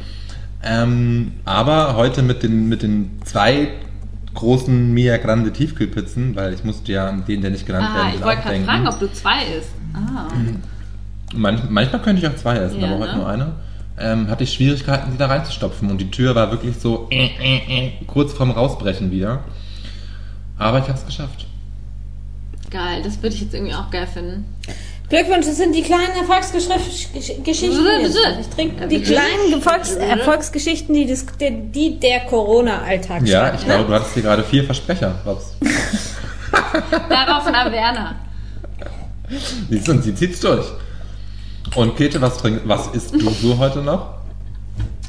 Ähm, aber heute mit den, mit den zwei großen Mia Grande Tiefkühlpizzen, weil ich musste ja an den, der nicht genannt ah, werden ich will, wollte auch gerade fragen, ob du zwei isst. Ah. Manch, manchmal könnte ich auch zwei essen, Ja, aber heute ne? nur eine. Ähm, hatte ich Schwierigkeiten, die da reinzustopfen. Und die Tür war wirklich so äh, äh, äh, kurz vorm Rausbrechen wieder. Aber ich habe es geschafft. Geil, das würde ich jetzt irgendwie auch geil finden. Glückwunsch, das sind die kleinen Erfolgsgeschichten. Ich trinke die kleinen Erfolgs Erfolgsgeschichten, die, das, die, die der Corona-Alltag Ja, schreibt, ich ne? glaube, du hattest hier gerade vier Versprecher. [laughs] Darauf ein Averna. Siehst du, und sie zieht's durch. Und Käthe, was, trink, was isst du so heute noch?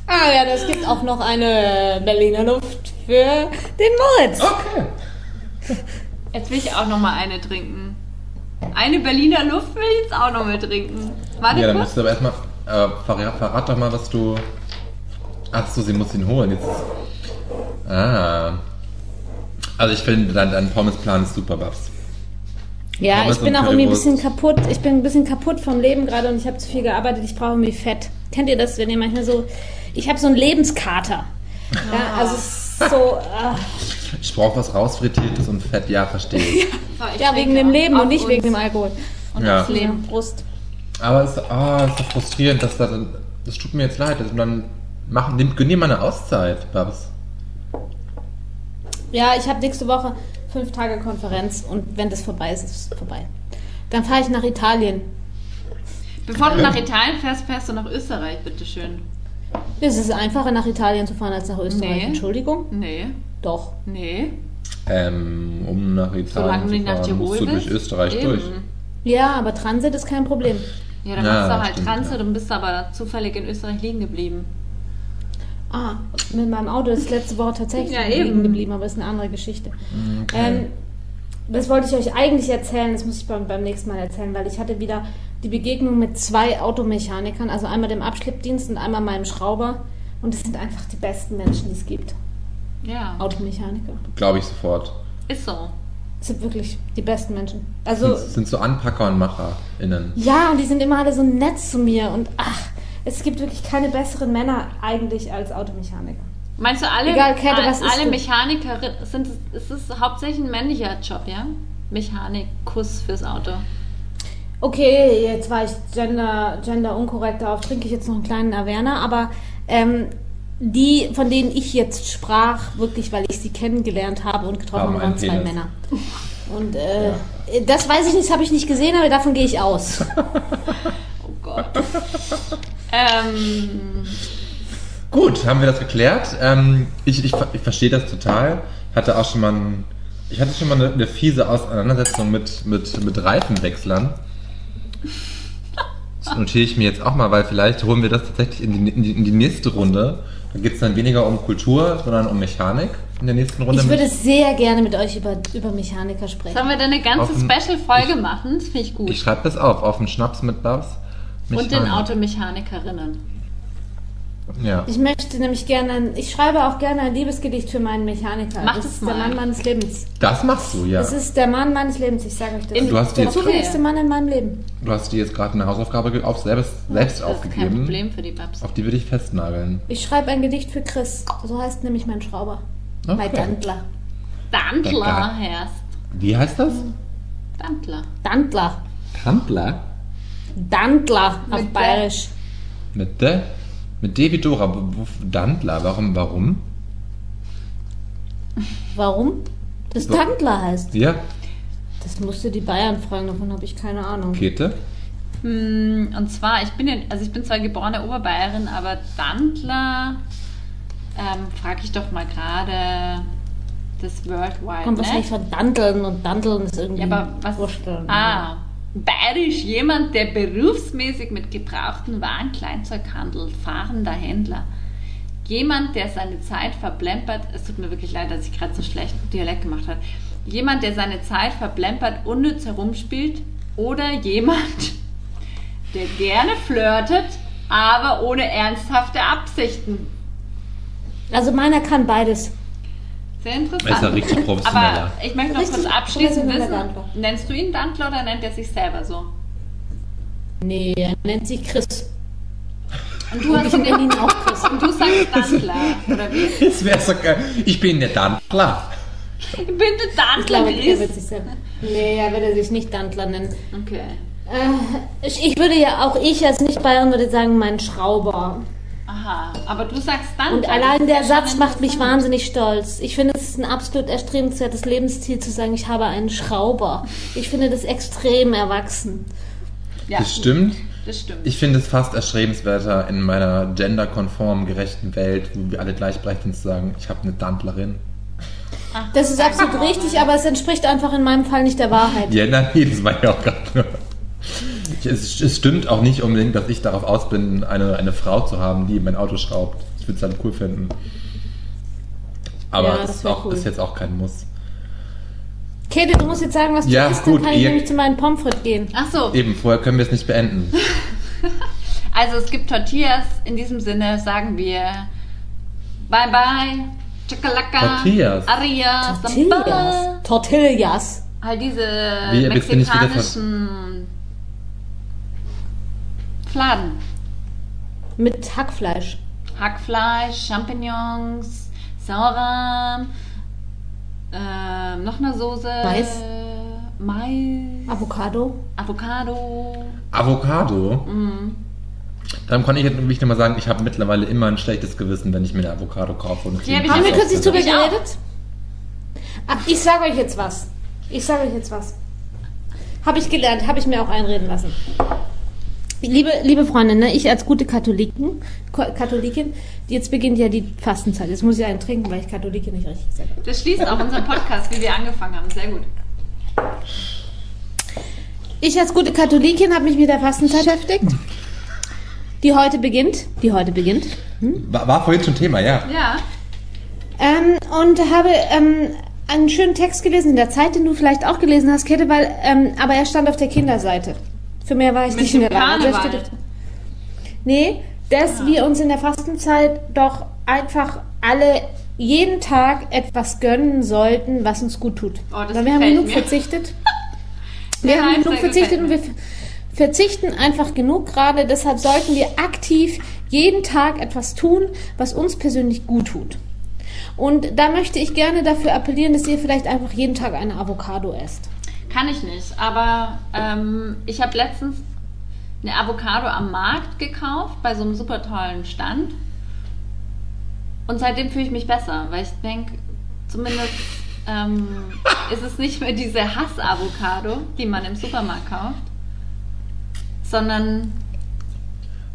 Ah ja, das gibt auch noch eine Berliner Luft für den Moritz. Okay. Jetzt will ich auch noch mal eine trinken. Eine Berliner Luft will ich jetzt auch noch mit trinken. Warte Ja, dann kurz. musst du aber erstmal, äh, verrat, verrat doch mal, was du... Ach so, sie muss ihn holen. Jetzt, ah. Also ich finde, dein, dein Pommesplan ist super, Babs. Ja, Pommes ich bin auch irgendwie ein bisschen kaputt. Ich bin ein bisschen kaputt vom Leben gerade und ich habe zu viel gearbeitet. Ich brauche irgendwie Fett. Kennt ihr das, wenn ihr manchmal so... Ich habe so einen Lebenskater. Ja, also es ist so... ah. Ich brauche was rausfrittiertes und Fett, ja, verstehe ich. [laughs] Ich ja, wegen dem Leben und nicht wegen dem Alkohol. Und Ja. aufs Leben. Brust. Aber es, es ist so frustrierend, dass da, das tut mir jetzt leid. Also dann machen, nimm, gönn dir mal eine Auszeit, Babs. Ja, ich habe nächste Woche fünf Tage Konferenz und wenn das vorbei ist, ist es vorbei. Dann fahre ich nach Italien. Bevor du nach Italien fährst, fährst du nach Österreich, bitteschön. Es ist einfacher, nach Italien zu fahren als nach Österreich. Nee. Entschuldigung? Nee, Doch. nee. Ähm, um nach Italien Solange zu nicht nach fahren, Tirol musst du durch. Österreich Eben. durch. Ja, aber Transit ist kein Problem. Ja, dann Ja, machst du halt stimmt, Transit ja. und bist aber zufällig in Österreich liegen geblieben. Ah, mit meinem Auto ist letzte Woche tatsächlich Ja, liegen eben. geblieben, aber ist eine andere Geschichte. Ähm, das wollte ich euch eigentlich erzählen, das muss ich beim, beim nächsten Mal erzählen, weil ich hatte wieder die Begegnung mit zwei Automechanikern, also einmal dem Abschleppdienst und einmal meinem Schrauber. Und es sind einfach die besten Menschen, die es gibt. Ja, Automechaniker. Glaube ich sofort. ist so. Es sind wirklich die besten Menschen. Also, sind, sind so Anpacker und MacherInnen. ja, und die sind immer alle so nett zu mir und ach, es gibt wirklich keine besseren Männer eigentlich als Automechaniker. Meinst du, alle, Egal, isst alle? Mechaniker sind, es ist es hauptsächlich ein männlicher Job, ja? Mechanikus fürs Auto. Okay, jetzt war ich gender, gender unkorrekt, darauf trinke ich jetzt noch einen kleinen Averna, aber ähm, die, von denen ich jetzt sprach, wirklich, weil ich sie kennengelernt habe und getroffen habe, waren zwei. Männer. [laughs] Und äh, das weiß ich nicht, das habe ich nicht gesehen, aber davon gehe ich aus. [laughs] Oh Gott. ähm, Gut, haben wir das geklärt. Ähm, ich, ich, ich verstehe das total. Hatte auch schon mal ein, ich hatte schon mal eine, eine fiese Auseinandersetzung mit, mit, mit Reifenwechslern. Das notiere ich mir jetzt auch mal, weil vielleicht holen wir das tatsächlich in die, in die, in die nächste Runde. Da geht es dann weniger um Kultur, sondern um Mechanik in der nächsten Runde. Ich würde sehr gerne mit euch über, über Mechaniker sprechen. sollen wir dann eine ganze Special-Folge machen? Das finde ich gut. ich schreibe das auf, auf den Schnaps mit Babs. und den Mechanik. Automechanikerinnen. Ja. Ich möchte nämlich gerne, ein, ich schreibe auch gerne ein Liebesgedicht für meinen Mechaniker. Mach das das ist der mal. Mann meines Lebens. Das machst du, ja. Das ist der Mann meines Lebens, ich sage euch das. Du hast der zufälligste Mann in meinem Leben. Du hast dir jetzt gerade eine Hausaufgabe auf selbst, selbst Das ist kein aufgegeben. Problem für die Babs. Auf die würde ich festnageln. Ich schreibe ein Gedicht für Chris. So heißt nämlich mein Schrauber. Okay. Bei Dantler. Dantler herrscht. Wie heißt das? Dantler. Dantler. Kampler? Dantler auf Mit Bayerisch. Mit de? Mit D wie Dora. Wo- wo- Dantler. Warum? Warum? Warum? Das So. Dantler heißt. Ja, Das musste die Bayern fragen, davon habe ich keine Ahnung. Käthe. Hm, Und zwar, ich bin ja, also ich bin zwar geborene Oberbayerin, aber Dantler, ähm, frage ich doch mal gerade das Worldwide. Kommt wahrscheinlich ne? von Danteln und Danteln ist irgendwie. Ja, aber was? Ah, bayerisch jemand, der berufsmäßig mit gebrauchten Waren Kleinzeug handelt, fahrender Händler. Jemand, der seine Zeit verplempert, es tut mir wirklich leid, dass ich gerade so schlecht Dialekt gemacht habe. Jemand, der seine Zeit verplempert, unnütz herumspielt oder jemand, der gerne flirtet, aber ohne ernsthafte Absichten. Also meiner kann beides. Sehr interessant. Er ist ja richtig professioneller. Aber ich möchte noch Richtig kurz abschließend wissen, nennst du ihn Dantler oder nennt er sich selber so? Nee, er nennt sich Chris. Und du, hast ich nenne ihn auch Chris. und du sagst [laughs] Dantler, oder wie? Das wäre so geil. Ich bin der Dantler. Bitte Dantler Ich glaube, er wird Chris. sich selber. Nee, er würde sich nicht Dantler nennen. Okay. Äh, ich, ich würde ja auch ich als Nicht-Bayern würde sagen, mein Schrauber. Aha, aber du sagst Dantler. Und allein der Satz macht mich wahnsinnig stolz. Ich finde, es ist ein absolut erstrebenswertes Lebensziel zu sagen, ich habe einen Schrauber. Ich finde das extrem erwachsen. Ja, Das stimmt. Das stimmt. Ich finde es fast erstrebenswerter in meiner genderkonformen, gerechten Welt, wo wir alle gleichberechtigt sind, zu sagen, ich habe eine Dantlerin. Ach, Das ist absolut richtig, aber es entspricht einfach in meinem Fall nicht der Wahrheit. Ja, nein, das war ja auch gerade es, es stimmt auch nicht unbedingt, dass ich darauf aus bin, eine, eine Frau zu haben, die mein Auto schraubt. Ich würde es halt cool finden. Aber Ja, es das ist, auch, cool. ist jetzt auch kein Muss. Käthe, du musst jetzt sagen, was du Ja, isst, gut, dann kann ich nämlich zu meinen Pommes frites gehen. Ach so, Eben, vorher können wir es nicht beenden. [laughs] also es gibt Tortillas. In diesem Sinne sagen wir Bye bye, Chakalaka, Tortillas. Aria, Samba. Tortillas. Tortillas. Halt diese Wie, mexikanischen Fladen. Mit Hackfleisch. Hackfleisch, Champignons, Sauerrahm, ähm, noch eine Soße. Mais. Mais. Avocado. Avocado. Avocado. Mhm. Dann kann ich jetzt wirklich nochmal sagen, ich habe mittlerweile immer ein schlechtes Gewissen, wenn ich mir eine Avocado kaufe. Und ich Haben wir Ja, kürzlich drüber geredet? Ach, ich sage euch jetzt was. Ich sage euch jetzt was. Habe ich gelernt, habe ich mir auch einreden lassen. Liebe, liebe Freunde, ne, ich als gute Katholiken, Katholikin, jetzt beginnt ja die Fastenzeit. Jetzt muss ich einen trinken, weil ich Katholikin nicht richtig gesagt habe. Das schließt auch unseren Podcast, wie wir angefangen haben. Sehr gut. Ich als gute Katholikin habe mich mit der Fastenzeit beschäftigt, die heute beginnt. Die heute beginnt. War, war vorhin schon Thema, ja. Ja. Ähm, und habe ähm, einen schönen Text gelesen in der Zeit, den du vielleicht auch gelesen hast, Kette, weil, ähm, aber er stand auf der Kinderseite. Für mehr war ich Mit nicht steht auf- Nee, dass wir uns in der Fastenzeit doch einfach alle jeden Tag etwas gönnen sollten, was uns gut tut. Oh, Weil wir haben genug mir. verzichtet. [laughs] Wir Ja, haben genug verzichtet und wir verzichten einfach genug gerade. Deshalb sollten wir aktiv jeden Tag etwas tun, was uns persönlich gut tut. Und da möchte ich gerne dafür appellieren, dass ihr vielleicht einfach jeden Tag eine Avocado esst. Kann ich nicht, aber ähm, ich habe letztens eine Avocado am Markt gekauft, bei so einem super tollen Stand. Und seitdem fühle ich mich besser, weil ich denke, zumindest ähm, [laughs] ist es nicht mehr diese Hass-Avocado, die man im Supermarkt kauft, sondern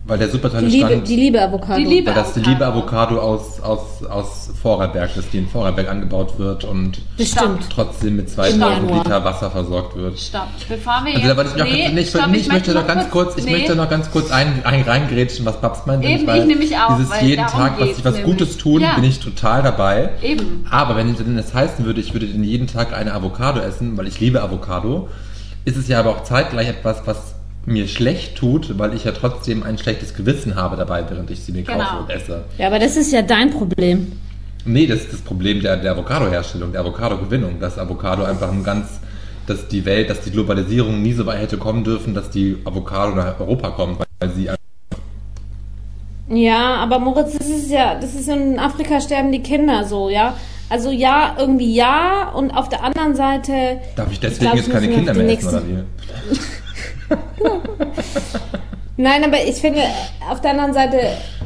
Weil der super Die tolle Liebe, Stand, die Liebe Avocado. Die Liebe- weil das die liebe Avocado aus, aus, aus Vorarlberg ist, die in Vorarlberg angebaut wird und Bestimmt. trotzdem mit Im 2000 Januar. Liter Wasser versorgt wird. stopp. Bevor wir Also da wollte jetzt... ich noch, nee, ich, stopp, nee, ich möchte noch ganz kurz, ich nee, möchte noch ganz kurz ein, ein reingrätschen, was Babs meint. Eben, weil ich nämlich auch, Dieses weil jeden Tag, was, geht's was nämlich. Gutes tun, Ja. bin ich total dabei. Eben. Aber wenn denn es heißen würde, ich würde denn jeden Tag eine Avocado essen, weil ich liebe Avocado, ist es ja aber auch zeitgleich etwas, was mir schlecht tut, weil ich ja trotzdem ein schlechtes Gewissen habe dabei, während ich sie mir Genau. kaufe und esse. Ja, aber das ist ja dein Problem. Nee, das ist das Problem der, der Avocado-Herstellung, der Avocado-Gewinnung, dass Avocado einfach ein ganz, dass die Welt, dass die Globalisierung nie so weit hätte kommen dürfen, dass die Avocado nach Europa kommt, weil sie Ja, aber Moritz, das ist ja, das ist in Afrika sterben die Kinder so, ja. Also ja, irgendwie ja, und auf der anderen Seite. Darf ich deswegen glaub, jetzt keine Kinder mehr essen, oder nächste- wie? [laughs] Nein, aber ich finde, auf der anderen Seite,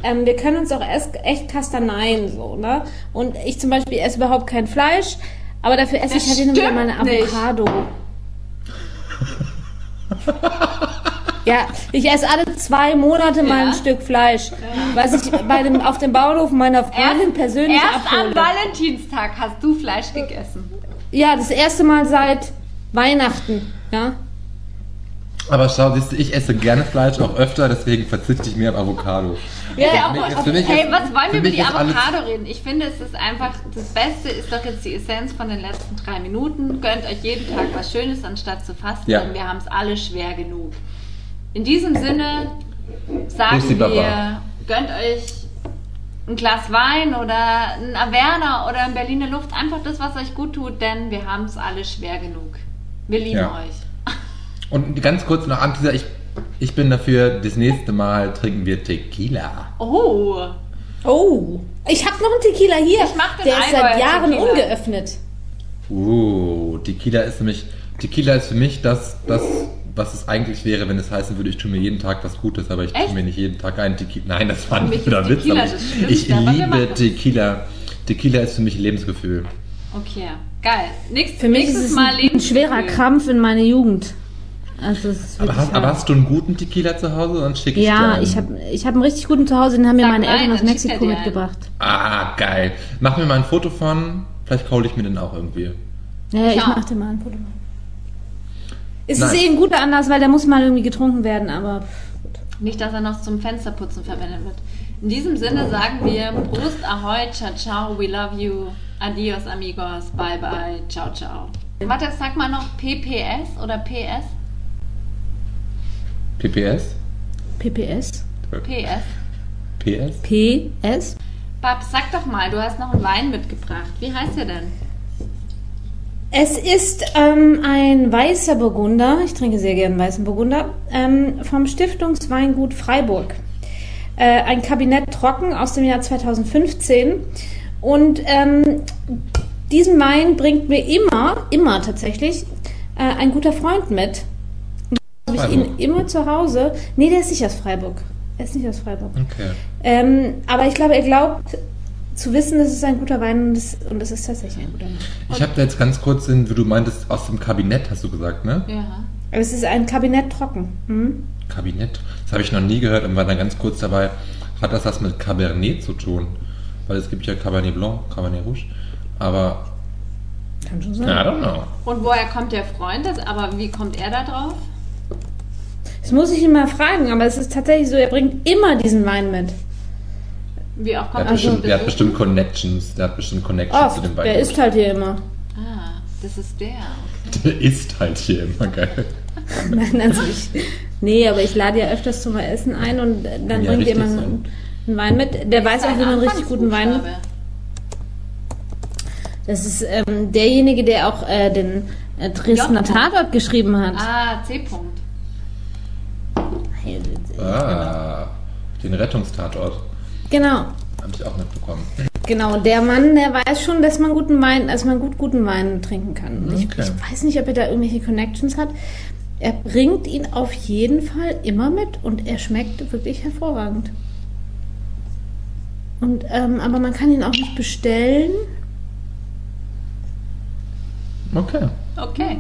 ähm, wir können uns auch echt kastaneien, so, ne? Und ich zum Beispiel esse überhaupt kein Fleisch, aber dafür esse Das ich halt hin und wieder mal eine. Avocado. Ja, ich esse alle zwei Monate mal ein. Stück Fleisch, was ich bei dem, auf dem Bauernhof meiner Freundin persönlich erst am abhole. Valentinstag hast du Fleisch gegessen. Ja, das erste Mal seit Weihnachten, ja. Aber schau, siehst du, ich esse gerne Fleisch, auch öfter, deswegen verzichte ich mehr auf Avocado. Ja, mich ist- für mich hey, ist- was wollen wir über die Avocado reden? Ich finde, es ist einfach, das Beste ist doch jetzt die Essenz von den letzten drei Minuten. Gönnt euch jeden Tag was Schönes, anstatt zu fasten, Ja. denn wir haben es alle schwer genug. In diesem Sinne sagen wir, Baba. gönnt euch ein Glas Wein oder ein Averna oder ein Berliner Luft, einfach das, was euch gut tut, denn wir haben es alle schwer genug. Wir lieben Ja. euch. Und ganz kurz noch an dieser, ich, ich bin dafür, das nächste Mal trinken wir Tequila. Oh, Oh, ich habe noch einen Tequila hier. Ich mach den Der ist seit Jahren Tequila. ungeöffnet. Uh, Tequila ist für mich, Tequila ist für mich das, das, was es eigentlich wäre, wenn es heißen würde, ich tue mir jeden Tag was Gutes, aber ich Echt? tue mir nicht jeden Tag einen Tequila. Nein, das war nicht wieder Witz. Tequila aber ich, ich liebe. Tequila. Tequila ist für mich Lebensgefühl. okay, geil. Nächst, Für mich nächstes ist es Mal ein, ein schwerer. Krampf in meiner Jugend. Also es ist Aber hast, aber hast du einen guten Tequila zu Hause? Dann schicke ich dir ja, einen. ich habe ich hab einen richtig guten Zuhause, den haben mir Sag meine nein, Eltern aus Mexiko mitgebracht. Ah, geil. Mach mir mal ein Foto von. Vielleicht hole ich mir den auch irgendwie. Ja, ich Ja. mach dir mal ein Foto. Es Nice. ist eh ein guter Anlass, weil der muss mal irgendwie getrunken werden, aber Nicht, dass er noch zum Fensterputzen verwendet wird. In diesem Sinne sagen wir Prost, Ahoi, ciao, ciao, we love you, adios, amigos, bye, bye, ciao, ciao. Warte, sag mal noch PPS oder PS? PPS? PPS? PS. PS? PS? Babs, sag doch mal, du hast noch einen Wein mitgebracht. Wie heißt der denn? Es ist ähm, ein weißer Burgunder, ich trinke sehr gerne weißen Burgunder, ähm, vom Stiftungsweingut Freiburg. Äh, ein Kabinett trocken aus dem Jahr 2015. Und ähm, diesen Wein bringt mir immer, immer tatsächlich, äh, ein guter Freund mit. Habe ich ihn Freiburg. immer zu Hause. Nee, der ist nicht aus Freiburg. Er ist nicht aus Freiburg. Okay. Ähm, aber ich glaube, er glaubt zu wissen, es ist ein guter Wein und es, und es ist tatsächlich ein guter Wein. Ich habe da jetzt ganz kurz, in, wie du meintest, aus dem Kabinett, hast du gesagt, ne? Ja. Es ist ein Kabinett trocken. Hm? Kabinett. Das habe ich noch nie gehört und war dann ganz kurz dabei. Hat das was mit Cabernet zu tun? Weil es gibt ja Cabernet Blanc, Cabernet Rouge. Aber, Kann schon I sein. don't know. Und woher kommt der Freund? Das, aber wie kommt er da drauf? Das muss ich ihn mal fragen, aber es ist tatsächlich so, er bringt immer diesen Wein mit. Wie auch Der kommt hat, er bestimmt, der hat bestimmt Connections. Der hat bestimmt Connections zu Oft, dem Wein. der ist halt hier immer. Ah, das ist der. Der ist halt hier immer geil. [laughs] Nein, also ich, nee, aber ich lade ja öfters zum Essen ein und dann Ja, bringt jemand so. einen, einen Wein mit. Der weiß auch, wie man richtig guten Wein. Anfangsbuchstabe. Das ist ähm, derjenige, der auch äh, den äh, Dresdner. Tatort geschrieben hat. Ah, C-Punkt. Ah, den Rettungstatort. Genau, Habe ich auch mitbekommen. genau. Der Mann, der weiß schon, dass man guten Wein, dass man gut guten Wein trinken kann. Und Ich, Okay. ich weiß nicht, ob er da irgendwelche Connections hat. Er bringt ihn auf jeden Fall immer mit und er schmeckt wirklich hervorragend. Und ähm, aber man kann ihn auch nicht bestellen. Okay. Okay.